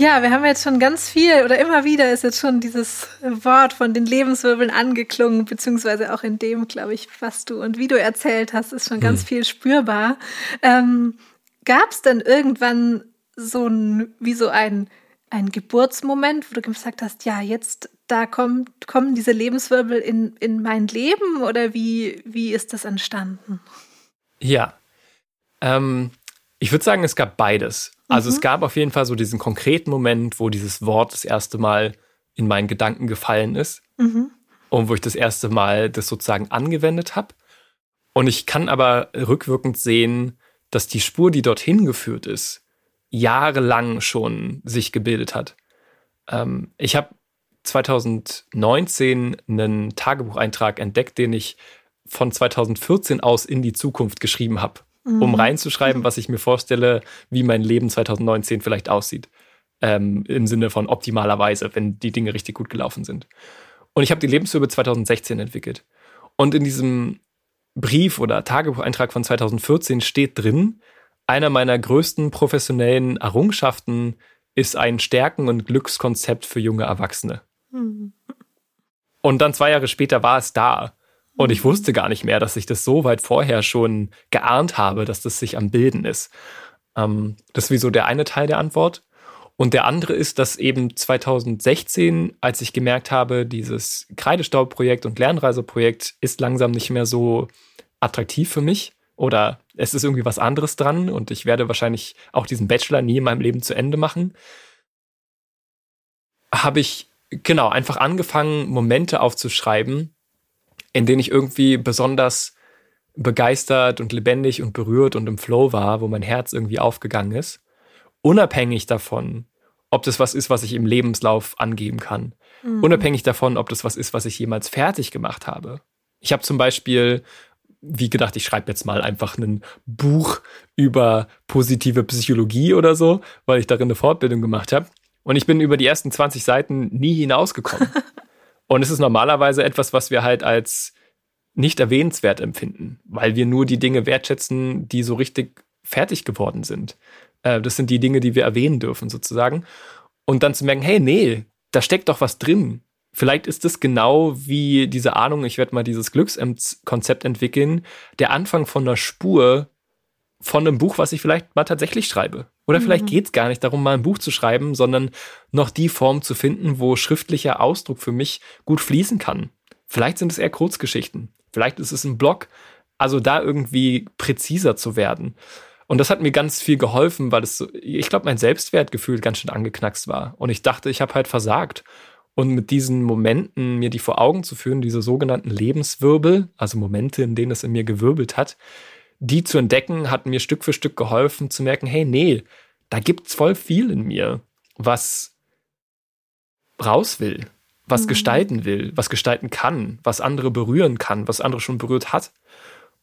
Ja, wir haben jetzt schon ganz viel oder immer wieder ist jetzt schon dieses Wort von den Lebenswirbeln angeklungen, beziehungsweise auch in dem, glaube ich, was du und wie du erzählt hast, ist schon ganz hm. viel spürbar. Ähm, Gab es denn irgendwann so ein, wie so ein, ein Geburtsmoment, wo du gesagt hast, ja, jetzt da kommen, kommen diese Lebenswirbel in, in mein Leben oder wie, wie ist das entstanden? Ja, ähm, ich würde sagen, es gab beides. Also mhm. es gab auf jeden Fall so diesen konkreten Moment, wo dieses Wort das erste Mal in meinen Gedanken gefallen ist mhm. und wo ich das erste Mal das sozusagen angewendet habe. Und ich kann aber rückwirkend sehen, dass die Spur, die dorthin geführt ist, jahrelang schon sich gebildet hat. Ähm, ich habe 2019 einen Tagebucheintrag entdeckt, den ich von 2014 aus in die Zukunft geschrieben habe mhm. um reinzuschreiben, was ich mir vorstelle, wie mein Leben 2019 vielleicht aussieht. Ähm, Im Sinne von optimalerweise, wenn die Dinge richtig gut gelaufen sind. Und ich habe die Lebenshöhe 2016 entwickelt. Und in diesem Brief oder Tagebucheintrag von 2014 steht drin, einer meiner größten professionellen Errungenschaften ist ein Stärken- und Glückskonzept für junge Erwachsene. Mhm. Und dann zwei Jahre später war es da. Und ich wusste gar nicht mehr, dass ich das so weit vorher schon geahnt habe, dass das sich am Bilden ist. Ähm, das ist wie so der eine Teil der Antwort. Und der andere ist, dass eben 2016, als ich gemerkt habe, dieses Kreidestaubprojekt und Lernreiseprojekt ist langsam nicht mehr so attraktiv für mich oder es ist irgendwie was anderes dran und ich werde wahrscheinlich auch diesen Bachelor nie in meinem Leben zu Ende machen, habe ich genau einfach angefangen, Momente aufzuschreiben, in denen ich irgendwie besonders begeistert und lebendig und berührt und im Flow war, wo mein Herz irgendwie aufgegangen ist. Unabhängig davon, ob das was ist, was ich im Lebenslauf angeben kann. Mhm. Unabhängig davon, ob das was ist, was ich jemals fertig gemacht habe. Ich habe zum Beispiel, wie gedacht, ich schreibe jetzt mal einfach ein Buch über positive Psychologie oder so, weil ich darin eine Fortbildung gemacht habe. Und ich bin über die ersten 20 Seiten nie hinausgekommen. Und es ist normalerweise etwas, was wir halt als nicht erwähnenswert empfinden, weil wir nur die Dinge wertschätzen, die so richtig fertig geworden sind. Äh, das sind die Dinge, die wir erwähnen dürfen, sozusagen. Und dann zu merken, hey, nee, da steckt doch was drin. Vielleicht ist es genau wie diese Ahnung, ich werde mal dieses Glückskonzept entwickeln, der Anfang von einer Spur von einem Buch, was ich vielleicht mal tatsächlich schreibe. Oder mhm. vielleicht geht es gar nicht darum, mal ein Buch zu schreiben, sondern noch die Form zu finden, wo schriftlicher Ausdruck für mich gut fließen kann. Vielleicht sind es eher Kurzgeschichten. Vielleicht ist es ein Blog. Also da irgendwie präziser zu werden. Und das hat mir ganz viel geholfen, weil es, so, ich glaube, mein Selbstwertgefühl ganz schön angeknackst war. Und ich dachte, ich habe halt versagt. Und mit diesen Momenten mir die vor Augen zu führen, diese sogenannten Lebenswirbel, also Momente, in denen es in mir gewirbelt hat, die zu entdecken, hat mir Stück für Stück geholfen zu merken, hey, nee, da gibt's voll viel in mir, was raus will, was mhm. gestalten will, was gestalten kann, was andere berühren kann, was andere schon berührt hat.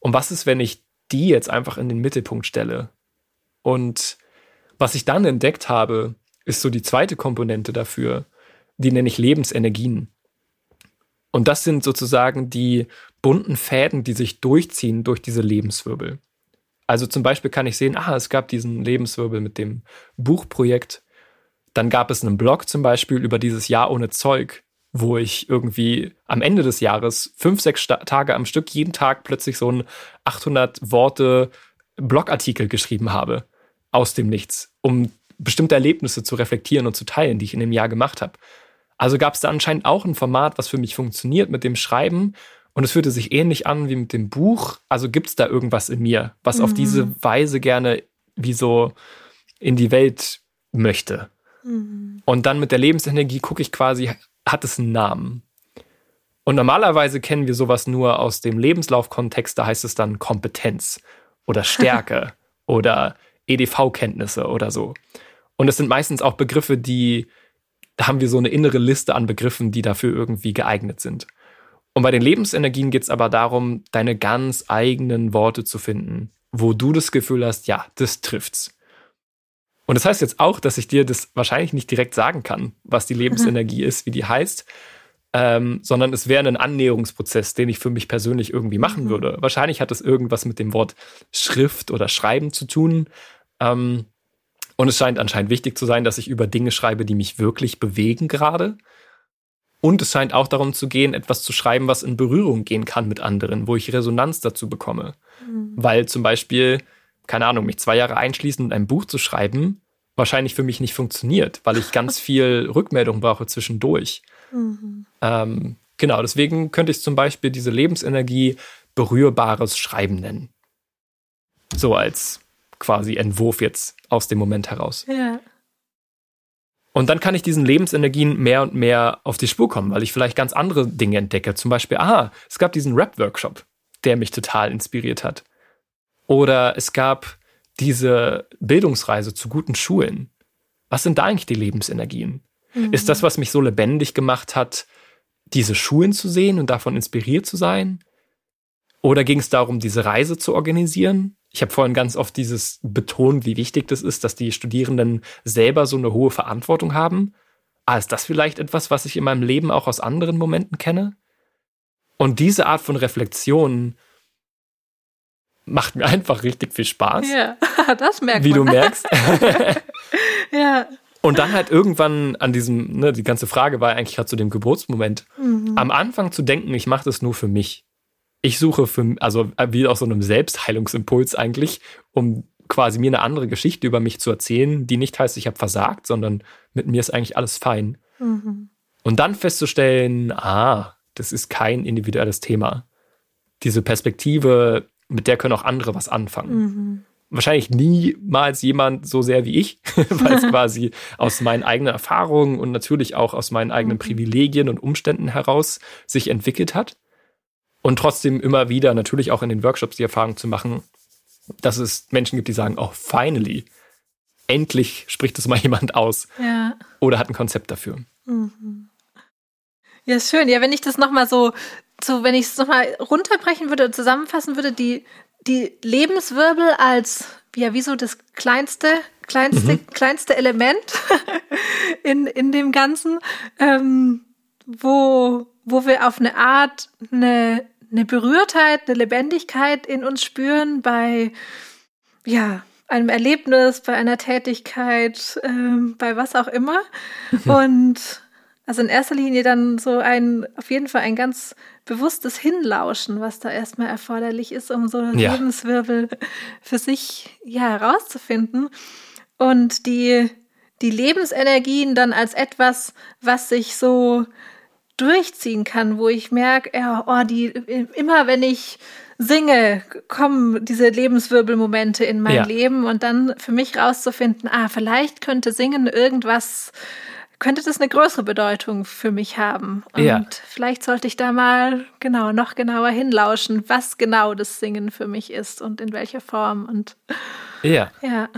Und was ist, wenn ich die jetzt einfach in den Mittelpunkt stelle? Und was ich dann entdeckt habe, ist so die zweite Komponente dafür, die nenne ich Lebensenergien. Und das sind sozusagen die bunten Fäden, die sich durchziehen durch diese Lebenswirbel. Also zum Beispiel kann ich sehen, ah, es gab diesen Lebenswirbel mit dem Buchprojekt. Dann gab es einen Blog zum Beispiel über dieses Jahr ohne Zeug, wo ich irgendwie am Ende des Jahres fünf, sechs Tage am Stück jeden Tag plötzlich so einen 800 Worte Blogartikel geschrieben habe aus dem Nichts, um bestimmte Erlebnisse zu reflektieren und zu teilen, die ich in dem Jahr gemacht habe. Also gab es da anscheinend auch ein Format, was für mich funktioniert mit dem Schreiben. Und es fühlte sich ähnlich an wie mit dem Buch. Also gibt es da irgendwas in mir, was mhm. auf diese Weise gerne wie so in die Welt möchte. Mhm. Und dann mit der Lebensenergie gucke ich quasi, hat es einen Namen? Und normalerweise kennen wir sowas nur aus dem Lebenslaufkontext, da heißt es dann Kompetenz oder Stärke oder EDV-Kenntnisse oder so. Und es sind meistens auch Begriffe, die, da haben wir so eine innere Liste an Begriffen, die dafür irgendwie geeignet sind. Und bei den Lebensenergien geht es aber darum, deine ganz eigenen Worte zu finden, wo du das Gefühl hast, ja, das trifft's. Und das heißt jetzt auch, dass ich dir das wahrscheinlich nicht direkt sagen kann, was die Lebensenergie mhm. ist, wie die heißt, ähm, sondern es wäre ein Annäherungsprozess, den ich für mich persönlich irgendwie machen mhm. würde. Wahrscheinlich hat es irgendwas mit dem Wort Schrift oder Schreiben zu tun. Ähm, und es scheint anscheinend wichtig zu sein, dass ich über Dinge schreibe, die mich wirklich bewegen gerade. Und es scheint auch darum zu gehen, etwas zu schreiben, was in Berührung gehen kann mit anderen, wo ich Resonanz dazu bekomme. Mhm. Weil zum Beispiel, keine Ahnung, mich zwei Jahre einschließen und ein Buch zu schreiben, wahrscheinlich für mich nicht funktioniert, weil ich ganz viel Rückmeldung brauche zwischendurch. Mhm. Ähm, genau, deswegen könnte ich zum Beispiel diese Lebensenergie berührbares Schreiben nennen. So als quasi Entwurf jetzt aus dem Moment heraus. Ja. Und dann kann ich diesen Lebensenergien mehr und mehr auf die Spur kommen, weil ich vielleicht ganz andere Dinge entdecke. Zum Beispiel, aha, es gab diesen Rap-Workshop, der mich total inspiriert hat. Oder es gab diese Bildungsreise zu guten Schulen. Was sind da eigentlich die Lebensenergien? Mhm. Ist das, was mich so lebendig gemacht hat, diese Schulen zu sehen und davon inspiriert zu sein? Oder ging es darum, diese Reise zu organisieren? Ich habe vorhin ganz oft dieses betont, wie wichtig das ist, dass die Studierenden selber so eine hohe Verantwortung haben. Ah, ist das vielleicht etwas, was ich in meinem Leben auch aus anderen Momenten kenne? Und diese Art von Reflexion macht mir einfach richtig viel Spaß. Ja, das merkt Wie man. du merkst. ja. Und dann halt irgendwann an diesem, ne, die ganze Frage war eigentlich gerade zu dem Geburtsmoment, mhm. am Anfang zu denken, ich mache das nur für mich ich suche für, also wie aus so einem Selbstheilungsimpuls eigentlich, um quasi mir eine andere Geschichte über mich zu erzählen, die nicht heißt, ich habe versagt, sondern mit mir ist eigentlich alles fein. Mhm. Und dann festzustellen, ah, das ist kein individuelles Thema. Diese Perspektive, mit der können auch andere was anfangen. Mhm. Wahrscheinlich niemals jemand so sehr wie ich, weil es quasi aus meinen eigenen Erfahrungen und natürlich auch aus meinen eigenen mhm. Privilegien und Umständen heraus sich entwickelt hat und trotzdem immer wieder natürlich auch in den Workshops die Erfahrung zu machen, dass es Menschen gibt, die sagen, oh, finally, endlich spricht es mal jemand aus ja. oder hat ein Konzept dafür. Mhm. Ja, schön. Ja, wenn ich das nochmal so, so, wenn ich es nochmal runterbrechen würde, zusammenfassen würde, die, die Lebenswirbel als, ja, wie so das kleinste, kleinste, mhm. kleinste Element in, in dem Ganzen, ähm, wo, wo wir auf eine Art eine, eine Berührtheit, eine Lebendigkeit in uns spüren bei, ja, einem Erlebnis, bei einer Tätigkeit, ähm, bei was auch immer. Und also in erster Linie dann so ein, auf jeden Fall ein ganz bewusstes Hinlauschen, was da erstmal erforderlich ist, um so ja. Lebenswirbel für sich ja herauszufinden. Und die, die Lebensenergien dann als etwas, was sich so durchziehen kann, wo ich merke, ja, oh, die, immer wenn ich singe, kommen diese Lebenswirbelmomente in mein ja. Leben und dann für mich rauszufinden, ah, vielleicht könnte Singen irgendwas, könnte das eine größere Bedeutung für mich haben. Und ja. vielleicht sollte ich da mal genau noch genauer hinlauschen, was genau das Singen für mich ist und in welcher Form und ja. Ja.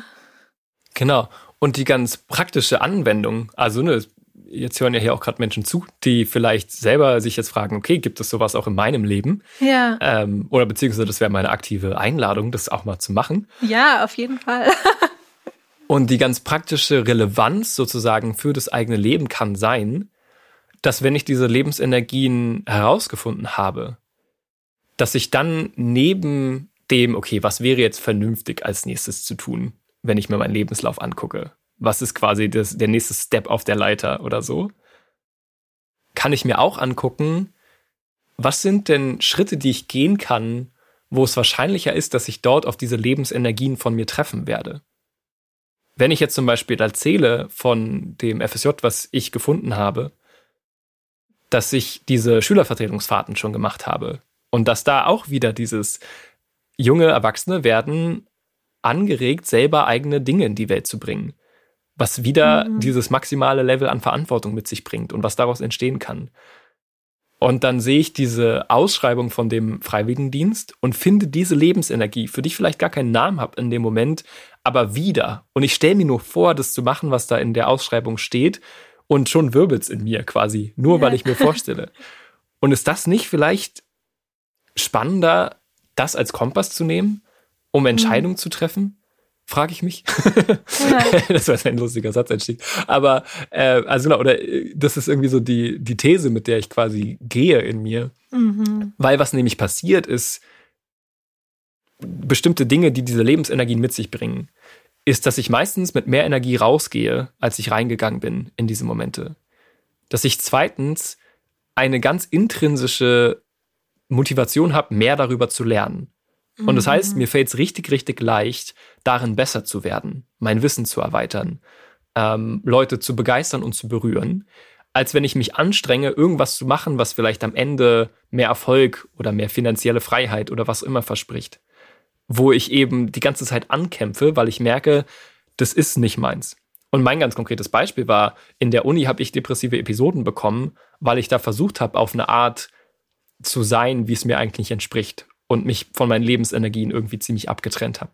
Genau. Und die ganz praktische Anwendung, also ne, jetzt hören ja hier auch gerade Menschen zu, die vielleicht selber sich jetzt fragen, okay, gibt es sowas auch in meinem Leben? Ja. Ähm, oder beziehungsweise das wäre meine aktive Einladung, das auch mal zu machen. Ja, auf jeden Fall. Und die ganz praktische Relevanz sozusagen für das eigene Leben kann sein, dass wenn ich diese Lebensenergien herausgefunden habe, dass ich dann neben dem, okay, was wäre jetzt vernünftig als nächstes zu tun, wenn ich mir meinen Lebenslauf angucke? Was ist quasi das, der nächste Step auf der Leiter oder so? Kann ich mir auch angucken, was sind denn Schritte, die ich gehen kann, wo es wahrscheinlicher ist, dass ich dort auf diese Lebensenergien von mir treffen werde? Wenn ich jetzt zum Beispiel erzähle von dem FSJ, was ich gefunden habe, dass ich diese Schülervertretungsfahrten schon gemacht habe und dass da auch wieder dieses junge Erwachsene werden angeregt, selber eigene Dinge in die Welt zu bringen, was wieder mhm. dieses maximale Level an Verantwortung mit sich bringt und was daraus entstehen kann. Und dann sehe ich diese Ausschreibung von dem Freiwilligendienst und finde diese Lebensenergie, für die ich vielleicht gar keinen Namen habe in dem Moment, aber wieder. Und ich stelle mir nur vor, das zu machen, was da in der Ausschreibung steht. Und schon wirbelt's in mir quasi, nur ja. weil ich mir vorstelle. Und ist das nicht vielleicht spannender, das als Kompass zu nehmen, um Entscheidungen mhm. zu treffen? Frage ich mich. Das war ein lustiger Satzeinstieg. Aber, äh, also genau, oder äh, das ist irgendwie so die, die These, mit der ich quasi gehe in mir. Mhm. Weil was nämlich passiert ist, bestimmte Dinge, die diese Lebensenergien mit sich bringen, ist, dass ich meistens mit mehr Energie rausgehe, als ich reingegangen bin in diese Momente. Dass ich zweitens eine ganz intrinsische Motivation habe, mehr darüber zu lernen. Und das heißt, mhm. mir fällt es richtig, richtig leicht, darin besser zu werden, mein Wissen zu erweitern, ähm, Leute zu begeistern und zu berühren, als wenn ich mich anstrenge, irgendwas zu machen, was vielleicht am Ende mehr Erfolg oder mehr finanzielle Freiheit oder was immer verspricht wo ich eben die ganze Zeit ankämpfe, weil ich merke, das ist nicht meins. Und mein ganz konkretes Beispiel war, in der Uni habe ich depressive Episoden bekommen, weil ich da versucht habe, auf eine Art zu sein, wie es mir eigentlich entspricht und mich von meinen Lebensenergien irgendwie ziemlich abgetrennt habe.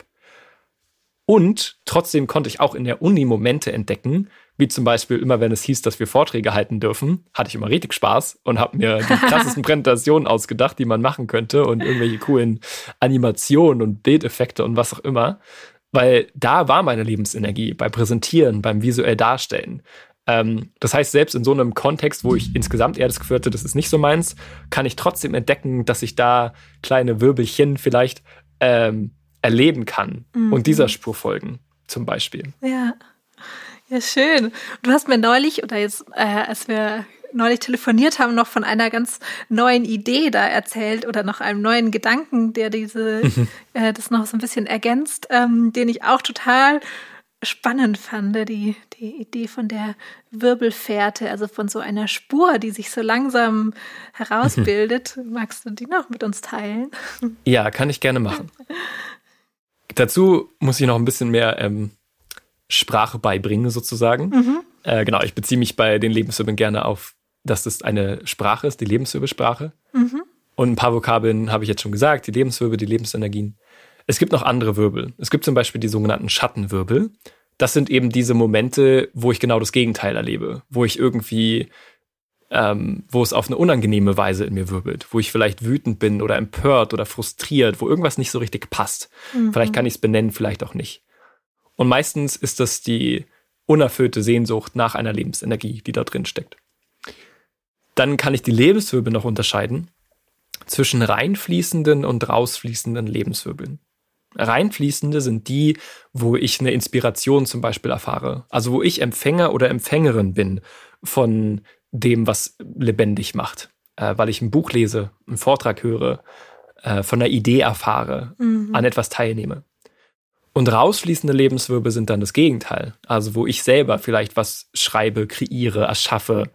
Und trotzdem konnte ich auch in der Uni Momente entdecken, wie zum Beispiel immer, wenn es hieß, dass wir Vorträge halten dürfen, hatte ich immer richtig Spaß und habe mir die krassesten Präsentationen ausgedacht, die man machen könnte und irgendwelche coolen Animationen und Bildeffekte und was auch immer. Weil da war meine Lebensenergie bei Präsentieren, beim visuell Darstellen. Ähm, das heißt, selbst in so einem Kontext, wo ich insgesamt eher das Gefühl hatte, das ist nicht so meins, kann ich trotzdem entdecken, dass ich da kleine Wirbelchen vielleicht ähm, erleben kann mhm. und dieser Spur folgen, zum Beispiel. Ja. Ja, schön. Du hast mir neulich, oder jetzt, äh, als wir neulich telefoniert haben, noch von einer ganz neuen Idee da erzählt oder noch einem neuen Gedanken, der diese, mhm. äh, das noch so ein bisschen ergänzt, ähm, den ich auch total spannend fand, die, die Idee von der Wirbelfährte, also von so einer Spur, die sich so langsam herausbildet. Magst du die noch mit uns teilen? Ja, kann ich gerne machen. Dazu muss ich noch ein bisschen mehr ähm, Sprache beibringen, sozusagen. Mhm. Äh, genau, ich beziehe mich bei den Lebenswirbeln gerne auf, dass das eine Sprache ist, die Lebenswirbelsprache. Mhm. Und ein paar Vokabeln habe ich jetzt schon gesagt, die Lebenswirbel, die Lebensenergien. Es gibt noch andere Wirbel. Es gibt zum Beispiel die sogenannten Schattenwirbel. Das sind eben diese Momente, wo ich genau das Gegenteil erlebe, wo ich irgendwie, ähm, wo es auf eine unangenehme Weise in mir wirbelt, wo ich vielleicht wütend bin oder empört oder frustriert, wo irgendwas nicht so richtig passt. Mhm. Vielleicht kann ich es benennen, vielleicht auch nicht. Und meistens ist das die unerfüllte Sehnsucht nach einer Lebensenergie, die da drin steckt. Dann kann ich die Lebenswirbel noch unterscheiden zwischen reinfließenden und rausfließenden Lebenswirbeln. Reinfließende sind die, wo ich eine Inspiration zum Beispiel erfahre. Also wo ich Empfänger oder Empfängerin bin von dem, was lebendig macht. Äh, weil ich ein Buch lese, einen Vortrag höre, äh, von einer Idee erfahre, mhm. an etwas teilnehme. Und rausfließende Lebenswirbel sind dann das Gegenteil. Also wo ich selber vielleicht was schreibe, kreiere, erschaffe,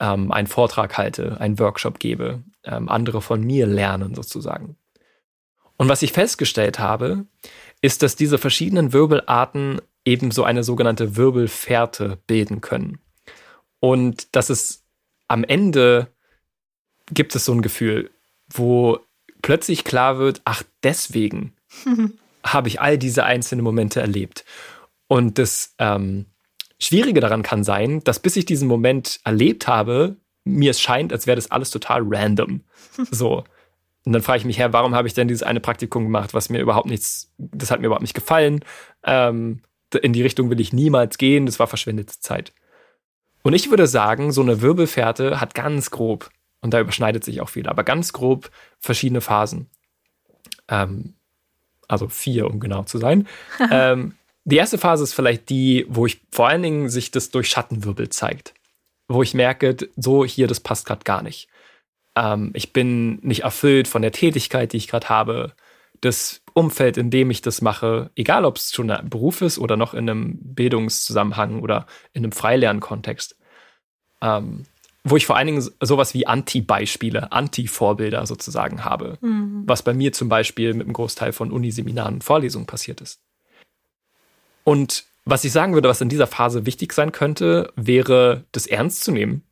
ähm, einen Vortrag halte, einen Workshop gebe, ähm, andere von mir lernen sozusagen. Und was ich festgestellt habe, ist, dass diese verschiedenen Wirbelarten eben so eine sogenannte Wirbelfährte bilden können. Und dass es am Ende gibt es so ein Gefühl, wo plötzlich klar wird, ach, deswegen habe ich all diese einzelnen Momente erlebt. Und das ähm, Schwierige daran kann sein, dass bis ich diesen Moment erlebt habe, mir es scheint, als wäre das alles total random. So. Und dann frage ich mich, her, warum habe ich denn dieses eine Praktikum gemacht, was mir überhaupt nichts, das hat mir überhaupt nicht gefallen. Ähm, in die Richtung will ich niemals gehen, das war verschwendete Zeit. Und ich würde sagen, so eine Wirbelfährte hat ganz grob, und da überschneidet sich auch viel, aber ganz grob verschiedene Phasen. Ähm, also vier, um genau zu sein. ähm, Die erste Phase ist vielleicht die, wo ich vor allen Dingen sich das durch Schattenwirbel zeigt. Wo ich merke, so hier, das passt gerade gar nicht. Ähm, ich bin nicht erfüllt von der Tätigkeit, die ich gerade habe. Das Umfeld, in dem ich das mache, egal ob es schon ein Beruf ist oder noch in einem Bildungszusammenhang oder in einem Freilernkontext, ähm, wo ich vor allen Dingen sowas wie Anti-Beispiele, Anti-Vorbilder sozusagen habe, mhm. was bei mir zum Beispiel mit einem Großteil von Uniseminaren und Vorlesungen passiert ist. Und was ich sagen würde, was in dieser Phase wichtig sein könnte, wäre, das ernst zu nehmen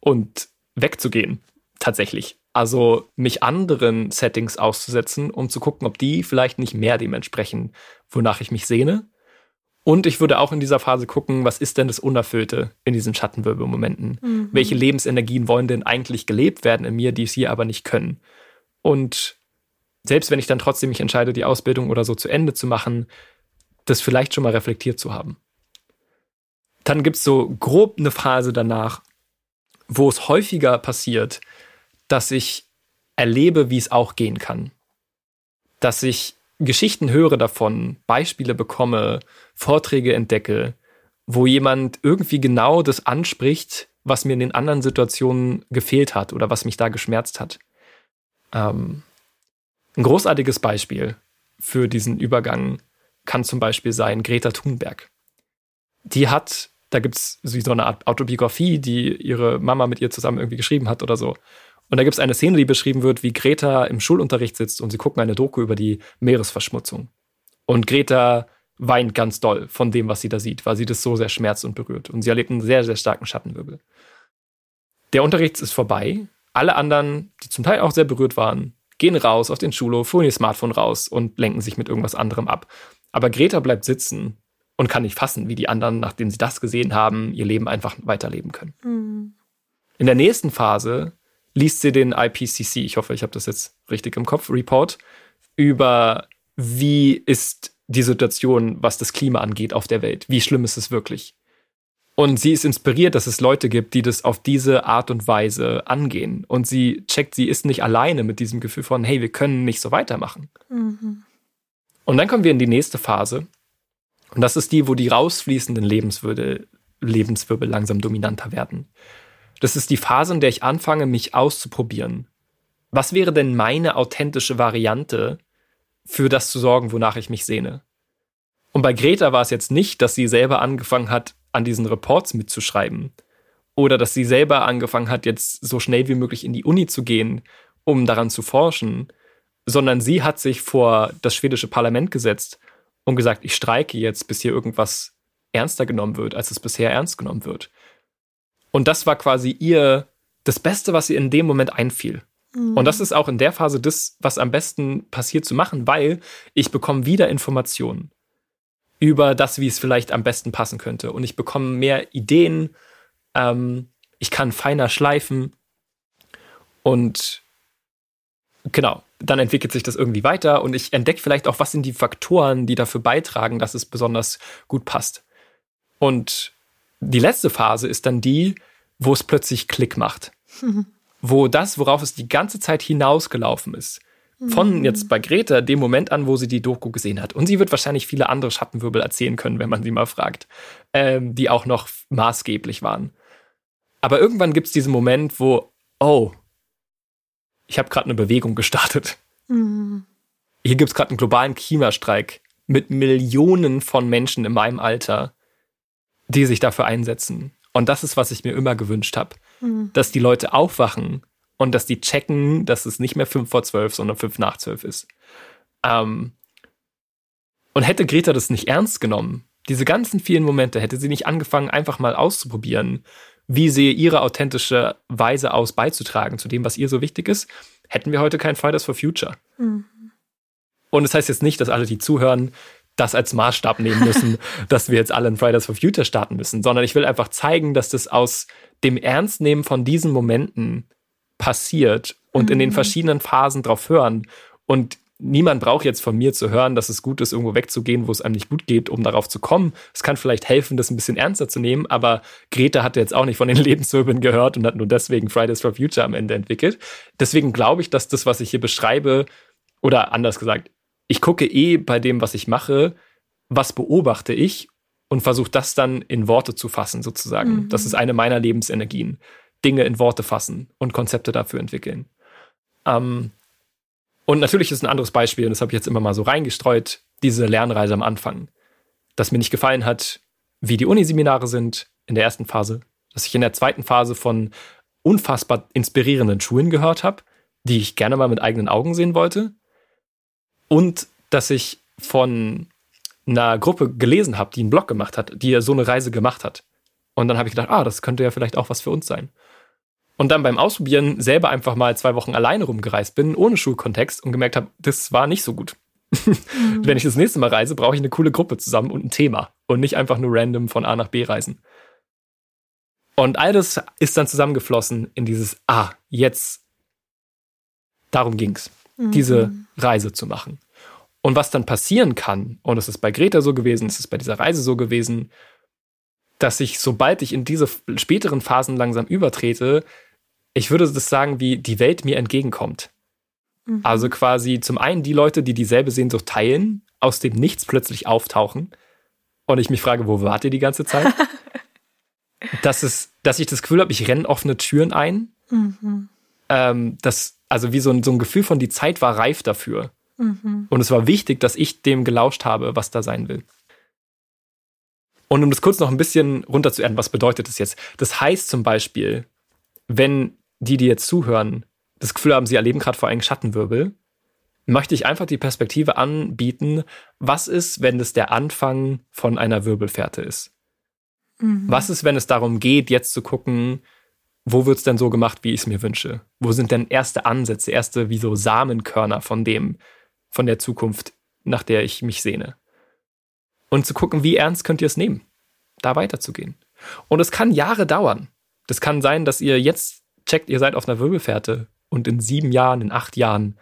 und wegzugehen, tatsächlich. Also mich anderen Settings auszusetzen, um zu gucken, ob die vielleicht nicht mehr dem entsprechen, wonach ich mich sehne. Und ich würde auch in dieser Phase gucken, was ist denn das Unerfüllte in diesen Schattenwirbelmomenten? Mhm. Welche Lebensenergien wollen denn eigentlich gelebt werden in mir, die es hier aber nicht können? Und selbst wenn ich dann trotzdem mich entscheide, die Ausbildung oder so zu Ende zu machen, das vielleicht schon mal reflektiert zu haben. Dann gibt es so grob eine Phase danach, wo es häufiger passiert, dass ich erlebe, wie es auch gehen kann. Dass ich Geschichten höre davon, Beispiele bekomme, Vorträge entdecke, wo jemand irgendwie genau das anspricht, was mir in den anderen Situationen gefehlt hat oder was mich da geschmerzt hat. Ähm, ein großartiges Beispiel für diesen Übergang kann zum Beispiel sein Greta Thunberg. Die hat, da gibt es so eine Art Autobiografie, die ihre Mama mit ihr zusammen irgendwie geschrieben hat oder so. Und da gibt es eine Szene, die beschrieben wird, wie Greta im Schulunterricht sitzt und sie gucken eine Doku über die Meeresverschmutzung. Und Greta weint ganz doll von dem, was sie da sieht, weil sie das so sehr schmerzt und berührt. Und sie erlebt einen sehr, sehr starken Schattenwirbel. Der Unterricht ist vorbei. Alle anderen, die zum Teil auch sehr berührt waren, gehen raus auf den Schulhof, holen ihr Smartphone raus und lenken sich mit irgendwas anderem ab. Aber Greta bleibt sitzen und kann nicht fassen, wie die anderen, nachdem sie das gesehen haben, ihr Leben einfach weiterleben können. Mhm. In der nächsten Phase liest sie den IPCC, ich hoffe, ich habe das jetzt richtig im Kopf, Report über wie ist die Situation, was das Klima angeht auf der Welt. Wie schlimm ist es wirklich? Und sie ist inspiriert, dass es Leute gibt, die das auf diese Art und Weise angehen. Und sie checkt, sie ist nicht alleine mit diesem Gefühl von, hey, wir können nicht so weitermachen. Mhm. Und dann kommen wir in die nächste Phase. Und das ist die, wo die rausfließenden Lebenswirbel, Lebenswirbel langsam dominanter werden. Das ist die Phase, in der ich anfange, mich auszuprobieren. Was wäre denn meine authentische Variante, für das zu sorgen, wonach ich mich sehne? Und bei Greta war es jetzt nicht, dass sie selber angefangen hat, an diesen Reports mitzuschreiben. Oder dass sie selber angefangen hat, jetzt so schnell wie möglich in die Uni zu gehen, um daran zu forschen, sondern sie hat sich vor das schwedische Parlament gesetzt und gesagt, ich streike jetzt, bis hier irgendwas ernster genommen wird, als es bisher ernst genommen wird. Und das war quasi ihr das Beste, was ihr in dem Moment einfiel. Und das ist auch in der Phase das, was am besten passiert zu machen, weil ich bekomme wieder Informationen über das, wie es vielleicht am besten passen könnte. Und ich bekomme mehr Ideen. Ähm, ich kann feiner schleifen. Und genau, dann entwickelt sich das irgendwie weiter und ich entdecke vielleicht auch, was sind die Faktoren, die dafür beitragen, dass es besonders gut passt. Und die letzte Phase ist dann die, wo es plötzlich Klick macht. Wo das, worauf es die ganze Zeit hinausgelaufen ist, von mhm. jetzt bei Greta dem Moment an, wo sie die Doku gesehen hat. Und sie wird wahrscheinlich viele andere Schattenwirbel erzählen können, wenn man sie mal fragt, ähm, die auch noch maßgeblich waren. Aber irgendwann gibt es diesen Moment, wo, oh, ich habe gerade eine Bewegung gestartet. Mhm. Hier gibt es gerade einen globalen Klimastreik mit Millionen von Menschen in meinem Alter, die sich dafür einsetzen. Und das ist, was ich mir immer gewünscht habe. Mhm. Dass die Leute aufwachen und dass die checken, dass es nicht mehr fünf vor zwölf, sondern fünf nach zwölf ist. Ähm und hätte Greta das nicht ernst genommen, diese ganzen vielen Momente, hätte sie nicht angefangen, einfach mal auszuprobieren, wie sehe ihre authentische Weise aus, beizutragen zu dem, was ihr so wichtig ist, hätten wir heute kein Fridays for Future. Mhm. Und das heißt jetzt nicht, dass alle, die zuhören, das als Maßstab nehmen müssen, dass wir jetzt alle in Fridays for Future starten müssen, sondern ich will einfach zeigen, dass das aus dem Ernstnehmen von diesen Momenten passiert und mhm. in den mhm. verschiedenen Phasen drauf hören und niemand braucht jetzt von mir zu hören, dass es gut ist, irgendwo wegzugehen, wo es einem nicht gut geht, um darauf zu kommen. Es kann vielleicht helfen, das ein bisschen ernster zu nehmen, aber Greta hatte jetzt auch nicht von den Lebenswirbeln gehört und hat nur deswegen Fridays for Future am Ende entwickelt. Deswegen glaube ich, dass das, was ich hier beschreibe, oder anders gesagt, ich gucke eh bei dem, was ich mache, was beobachte ich und versuche das dann in Worte zu fassen, sozusagen. Mhm. Das ist eine meiner Lebensenergien. Dinge in Worte fassen und Konzepte dafür entwickeln. Ähm, und natürlich ist ein anderes Beispiel, und das habe ich jetzt immer mal so reingestreut, diese Lernreise am Anfang. Dass mir nicht gefallen hat, wie die Uniseminare sind in der ersten Phase, dass ich in der zweiten Phase von unfassbar inspirierenden Schulen gehört habe, die ich gerne mal mit eigenen Augen sehen wollte. Und dass ich von einer Gruppe gelesen habe, die einen Blog gemacht hat, die ja so eine Reise gemacht hat. Und dann habe ich gedacht, ah, das könnte ja vielleicht auch was für uns sein. Und dann beim Ausprobieren selber einfach mal zwei Wochen alleine rumgereist bin, ohne Schulkontext und gemerkt habe, das war nicht so gut. Mhm. Wenn ich das nächste Mal reise, brauche ich eine coole Gruppe zusammen und ein Thema und nicht einfach nur random von A nach B reisen. Und all das ist dann zusammengeflossen in dieses, ah, jetzt, darum ging's, mhm. diese Reise zu machen. Und was dann passieren kann, und es ist bei Greta so gewesen, es ist bei dieser Reise so gewesen, dass ich, sobald ich in diese späteren Phasen langsam übertrete, ich würde das sagen, wie die Welt mir entgegenkommt. Mhm. Also quasi zum einen die Leute, die dieselbe Sehnsucht teilen, aus dem Nichts plötzlich auftauchen und ich mich frage, wo wart ihr die ganze Zeit? dass, es, dass ich das Gefühl habe, ich renne offene Türen ein. Mhm. Ähm, das, also wie so ein, so ein Gefühl von, die Zeit war reif dafür. Mhm. Und es war wichtig, dass ich dem gelauscht habe, was da sein will. Und um das kurz noch ein bisschen runterzuerden, was bedeutet das jetzt? Das heißt zum Beispiel, wenn die, die jetzt zuhören, das Gefühl haben, sie erleben gerade vor einem Schattenwirbel, möchte ich einfach die Perspektive anbieten, was ist, wenn es der Anfang von einer Wirbelfährte ist? Mhm. Was ist, wenn es darum geht, jetzt zu gucken, wo wird es denn so gemacht, wie ich es mir wünsche? Wo sind denn erste Ansätze, erste wie so Samenkörner von dem, von der Zukunft, nach der ich mich sehne? Und zu gucken, wie ernst könnt ihr es nehmen, da weiterzugehen. Und es kann Jahre dauern. Das kann sein, dass ihr jetzt checkt, ihr seid auf einer Wirbelfährte und in sieben Jahren, in acht Jahren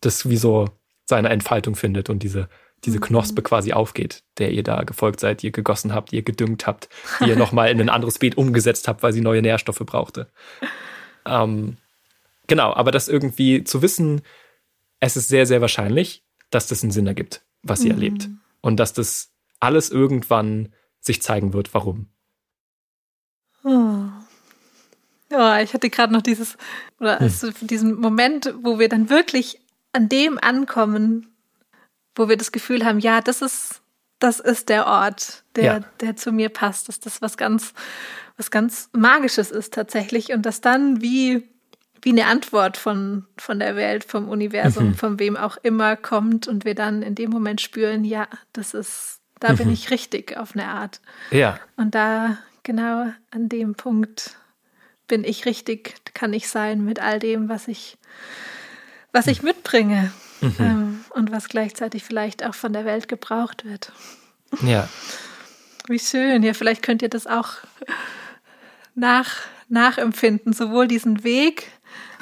das wie so seine Entfaltung findet und diese diese mhm. Knospe quasi aufgeht, der ihr da gefolgt seid, ihr gegossen habt, ihr gedüngt habt, die ihr nochmal in ein anderes Beet umgesetzt habt, weil sie neue Nährstoffe brauchte. Ähm, genau, aber das irgendwie zu wissen, es ist sehr, sehr wahrscheinlich, dass das einen Sinn ergibt, was sie mhm. erlebt. Und dass das alles irgendwann sich zeigen wird, warum. Oh. Oh, ich hatte gerade noch dieses, oder hm. also diesen Moment, wo wir dann wirklich an dem ankommen, wo wir das Gefühl haben, ja, das ist, das ist der Ort, der, ja. der zu mir passt, dass das was ganz, was ganz Magisches ist tatsächlich und dass dann wie, wie eine Antwort von, von der Welt, vom Universum, mhm. von wem auch immer kommt und wir dann in dem Moment spüren, ja, das ist, da mhm. bin ich richtig auf eine Art. Ja. Und da genau an dem Punkt bin ich richtig, kann ich sein mit all dem, was ich, was ich mitbringe mhm. ähm, und was gleichzeitig vielleicht auch von der Welt gebraucht wird. Ja. Wie schön. Ja, vielleicht könnt ihr das auch nach, nachempfinden, sowohl diesen Weg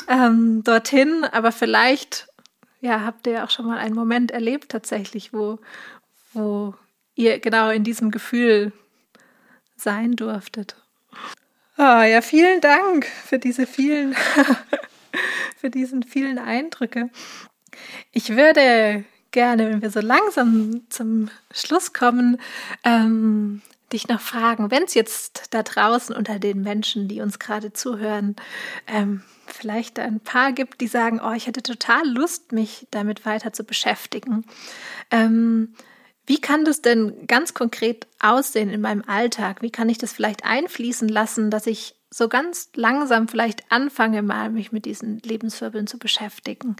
ähm, dorthin, aber vielleicht ja, habt ihr auch schon mal einen Moment erlebt tatsächlich, wo, wo ihr genau in diesem Gefühl sein durftet. Oh, ja, vielen Dank für diese vielen, für diesen vielen Eindrücke. Ich würde gerne, wenn wir so langsam zum Schluss kommen, ähm, dich noch fragen, wenn es jetzt da draußen unter den Menschen, die uns gerade zuhören, ähm, vielleicht ein paar gibt, die sagen, oh, ich hätte total Lust, mich damit weiter zu beschäftigen. Ähm, wie kann das denn ganz konkret aussehen in meinem Alltag? Wie kann ich das vielleicht einfließen lassen, dass ich so ganz langsam vielleicht anfange, mal mich mit diesen Lebenswirbeln zu beschäftigen?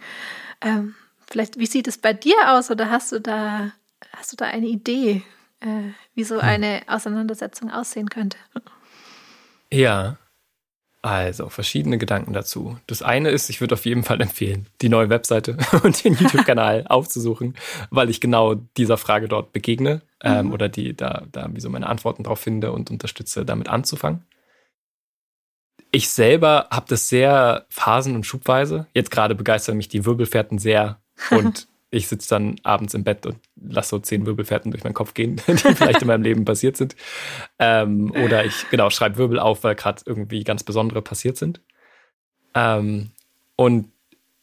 Ähm, vielleicht, wie sieht es bei dir aus oder hast du da, hast du da eine Idee, äh, wie so hm. eine Auseinandersetzung aussehen könnte? Ja, also, verschiedene Gedanken dazu. Das eine ist, ich würde auf jeden Fall empfehlen, die neue Webseite und den YouTube-Kanal aufzusuchen, weil ich genau dieser Frage dort begegne ähm, mhm. oder die da, da wie so meine Antworten drauf finde und unterstütze, damit anzufangen. Ich selber habe das sehr phasen- und schubweise. Jetzt gerade begeistern mich die Wirbelfährten sehr und ich sitze dann abends im Bett und lasse so zehn Wirbelfährten durch meinen Kopf gehen, die vielleicht in meinem Leben passiert sind. Ähm, oder ich, genau, schreibe Wirbel auf, weil gerade irgendwie ganz besondere passiert sind. Ähm, und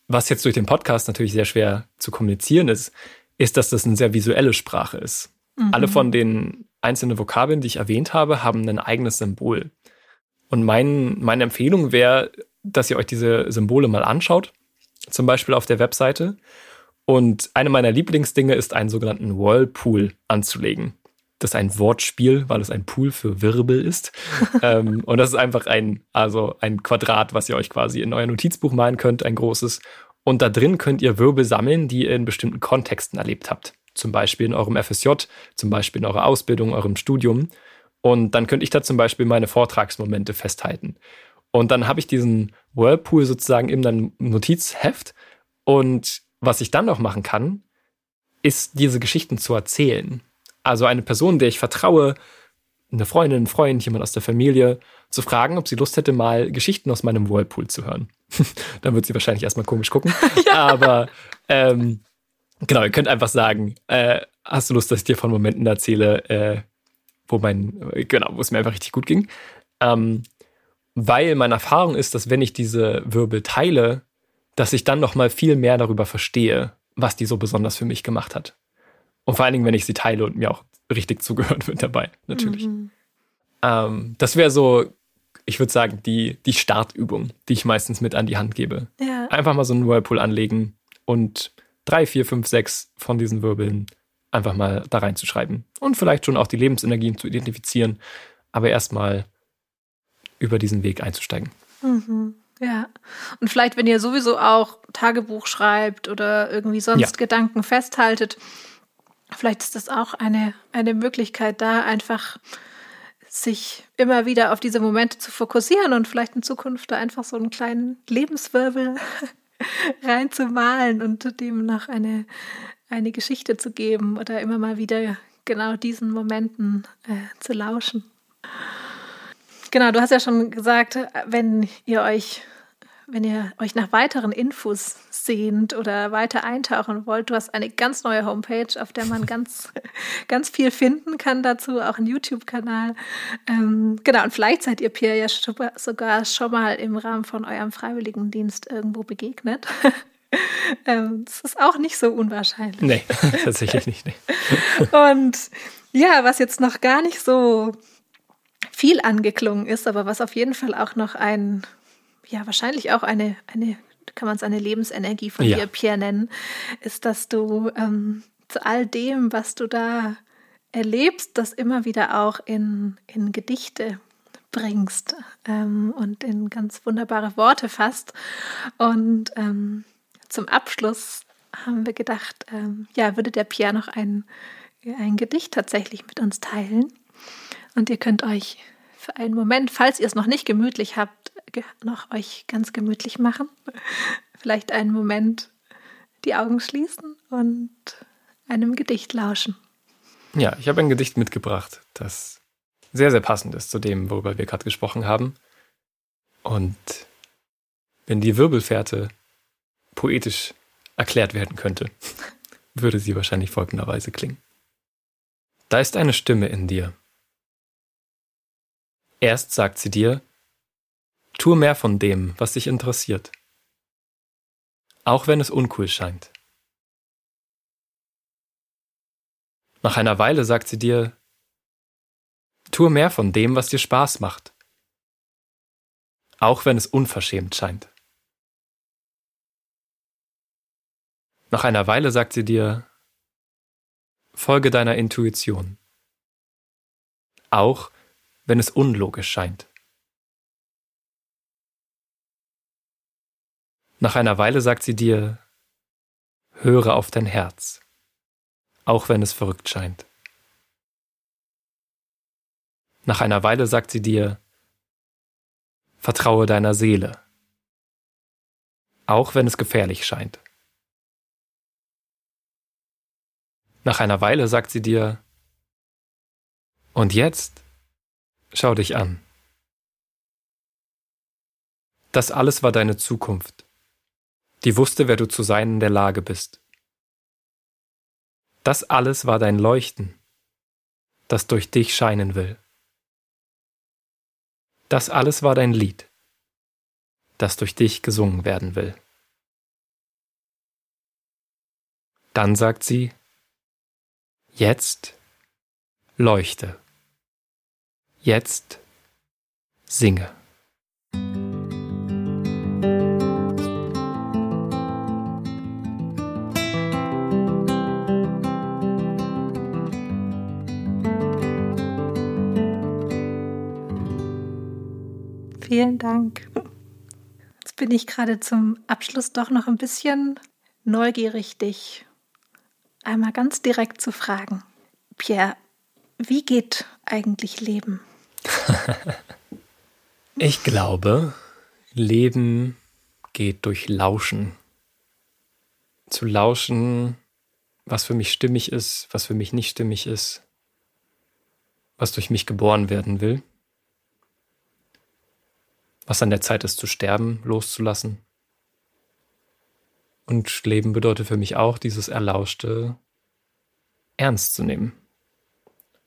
was jetzt durch den Podcast natürlich sehr schwer zu kommunizieren ist, ist, dass das eine sehr visuelle Sprache ist. Mhm. Alle von den einzelnen Vokabeln, die ich erwähnt habe, haben ein eigenes Symbol. Und mein, meine Empfehlung wäre, dass ihr euch diese Symbole mal anschaut, zum Beispiel auf der Webseite. Und eine meiner Lieblingsdinge ist, einen sogenannten Whirlpool anzulegen. Das ist ein Wortspiel, weil es ein Pool für Wirbel ist. ähm, und das ist einfach ein, also ein Quadrat, was ihr euch quasi in euer Notizbuch malen könnt, ein großes. Und da drin könnt ihr Wirbel sammeln, die ihr in bestimmten Kontexten erlebt habt. Zum Beispiel in eurem FSJ, zum Beispiel in eurer Ausbildung, eurem Studium. Und dann könnte ich da zum Beispiel meine Vortragsmomente festhalten. Und dann habe ich diesen Whirlpool sozusagen in einem Notizheft. Und was ich dann noch machen kann, ist diese Geschichten zu erzählen. Also eine Person, der ich vertraue, eine Freundin, ein Freund, jemand aus der Familie, zu fragen, ob sie Lust hätte, mal Geschichten aus meinem Whirlpool zu hören. dann wird sie wahrscheinlich erstmal komisch gucken. ja. Aber ähm, genau, ihr könnt einfach sagen, äh, hast du Lust, dass ich dir von Momenten erzähle, äh, wo mein, genau, wo es mir einfach richtig gut ging. Ähm, weil meine Erfahrung ist, dass wenn ich diese Wirbel teile, dass ich dann noch mal viel mehr darüber verstehe, was die so besonders für mich gemacht hat. Und vor allen Dingen, wenn ich sie teile und mir auch richtig zugehört wird dabei, natürlich. Mhm. Ähm, das wäre so, ich würde sagen, die, die Startübung, die ich meistens mit an die Hand gebe. Ja. Einfach mal so einen Whirlpool anlegen und drei, vier, fünf, sechs von diesen Wirbeln einfach mal da reinzuschreiben. Und vielleicht schon auch die Lebensenergien zu identifizieren, aber erstmal über diesen Weg einzusteigen. Mhm. Ja. Und vielleicht, wenn ihr sowieso auch Tagebuch schreibt oder irgendwie sonst ja. Gedanken festhaltet, vielleicht ist das auch eine, eine Möglichkeit, da einfach sich immer wieder auf diese Momente zu fokussieren und vielleicht in Zukunft da einfach so einen kleinen Lebenswirbel reinzumalen und dem noch eine, eine Geschichte zu geben oder immer mal wieder genau diesen Momenten äh, zu lauschen. Genau, du hast ja schon gesagt, wenn ihr euch, wenn ihr euch nach weiteren Infos sehnt oder weiter eintauchen wollt, du hast eine ganz neue Homepage, auf der man ganz, ganz viel finden kann dazu, auch einen YouTube-Kanal. Ähm, genau, und vielleicht seid ihr Pierre ja sogar schon mal im Rahmen von eurem Freiwilligendienst irgendwo begegnet. ähm, das ist auch nicht so unwahrscheinlich. Nee, tatsächlich nicht. Nee. Und ja, was jetzt noch gar nicht so viel angeklungen ist, aber was auf jeden Fall auch noch ein, ja, wahrscheinlich auch eine, eine kann man es eine Lebensenergie von ja. dir, Pierre, nennen, ist, dass du ähm, zu all dem, was du da erlebst, das immer wieder auch in, in Gedichte bringst ähm, und in ganz wunderbare Worte fasst. Und ähm, zum Abschluss haben wir gedacht, ähm, ja, würde der Pierre noch ein, ein Gedicht tatsächlich mit uns teilen. Und ihr könnt euch für einen Moment, falls ihr es noch nicht gemütlich habt, noch euch ganz gemütlich machen. Vielleicht einen Moment die Augen schließen und einem Gedicht lauschen. Ja, ich habe ein Gedicht mitgebracht, das sehr, sehr passend ist zu dem, worüber wir gerade gesprochen haben. Und wenn die Wirbelfährte poetisch erklärt werden könnte, würde sie wahrscheinlich folgenderweise klingen. Da ist eine Stimme in dir. Erst sagt sie dir, tue mehr von dem, was dich interessiert. Auch wenn es uncool scheint. Nach einer Weile sagt sie dir, tue mehr von dem, was dir Spaß macht. Auch wenn es unverschämt scheint. Nach einer Weile sagt sie dir, folge deiner Intuition. Auch wenn es unlogisch scheint. Nach einer Weile sagt sie dir, höre auf dein Herz, auch wenn es verrückt scheint. Nach einer Weile sagt sie dir, vertraue deiner Seele, auch wenn es gefährlich scheint. Nach einer Weile sagt sie dir, und jetzt schau dich an. Das alles war deine Zukunft, die wusste, wer du zu sein in der Lage bist. Das alles war dein Leuchten, das durch dich scheinen will. Das alles war dein Lied, das durch dich gesungen werden will. Dann sagt sie, Jetzt leuchte. Jetzt singe. Vielen Dank. Jetzt bin ich gerade zum Abschluss doch noch ein bisschen neugierig, dich einmal ganz direkt zu fragen. Pierre, wie geht eigentlich Leben? ich glaube, Leben geht durch Lauschen. Zu lauschen, was für mich stimmig ist, was für mich nicht stimmig ist, was durch mich geboren werden will, was an der Zeit ist zu sterben, loszulassen. Und Leben bedeutet für mich auch, dieses Erlauschte ernst zu nehmen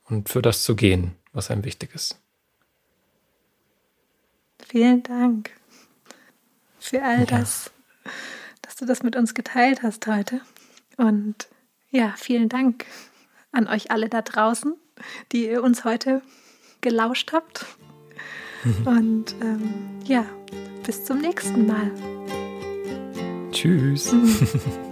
und für das zu gehen, was einem wichtig ist. Vielen Dank für all ja. das, dass du das mit uns geteilt hast heute. Und ja, vielen Dank an euch alle da draußen, die ihr uns heute gelauscht habt. Und ähm, ja, bis zum nächsten Mal. Tschüss.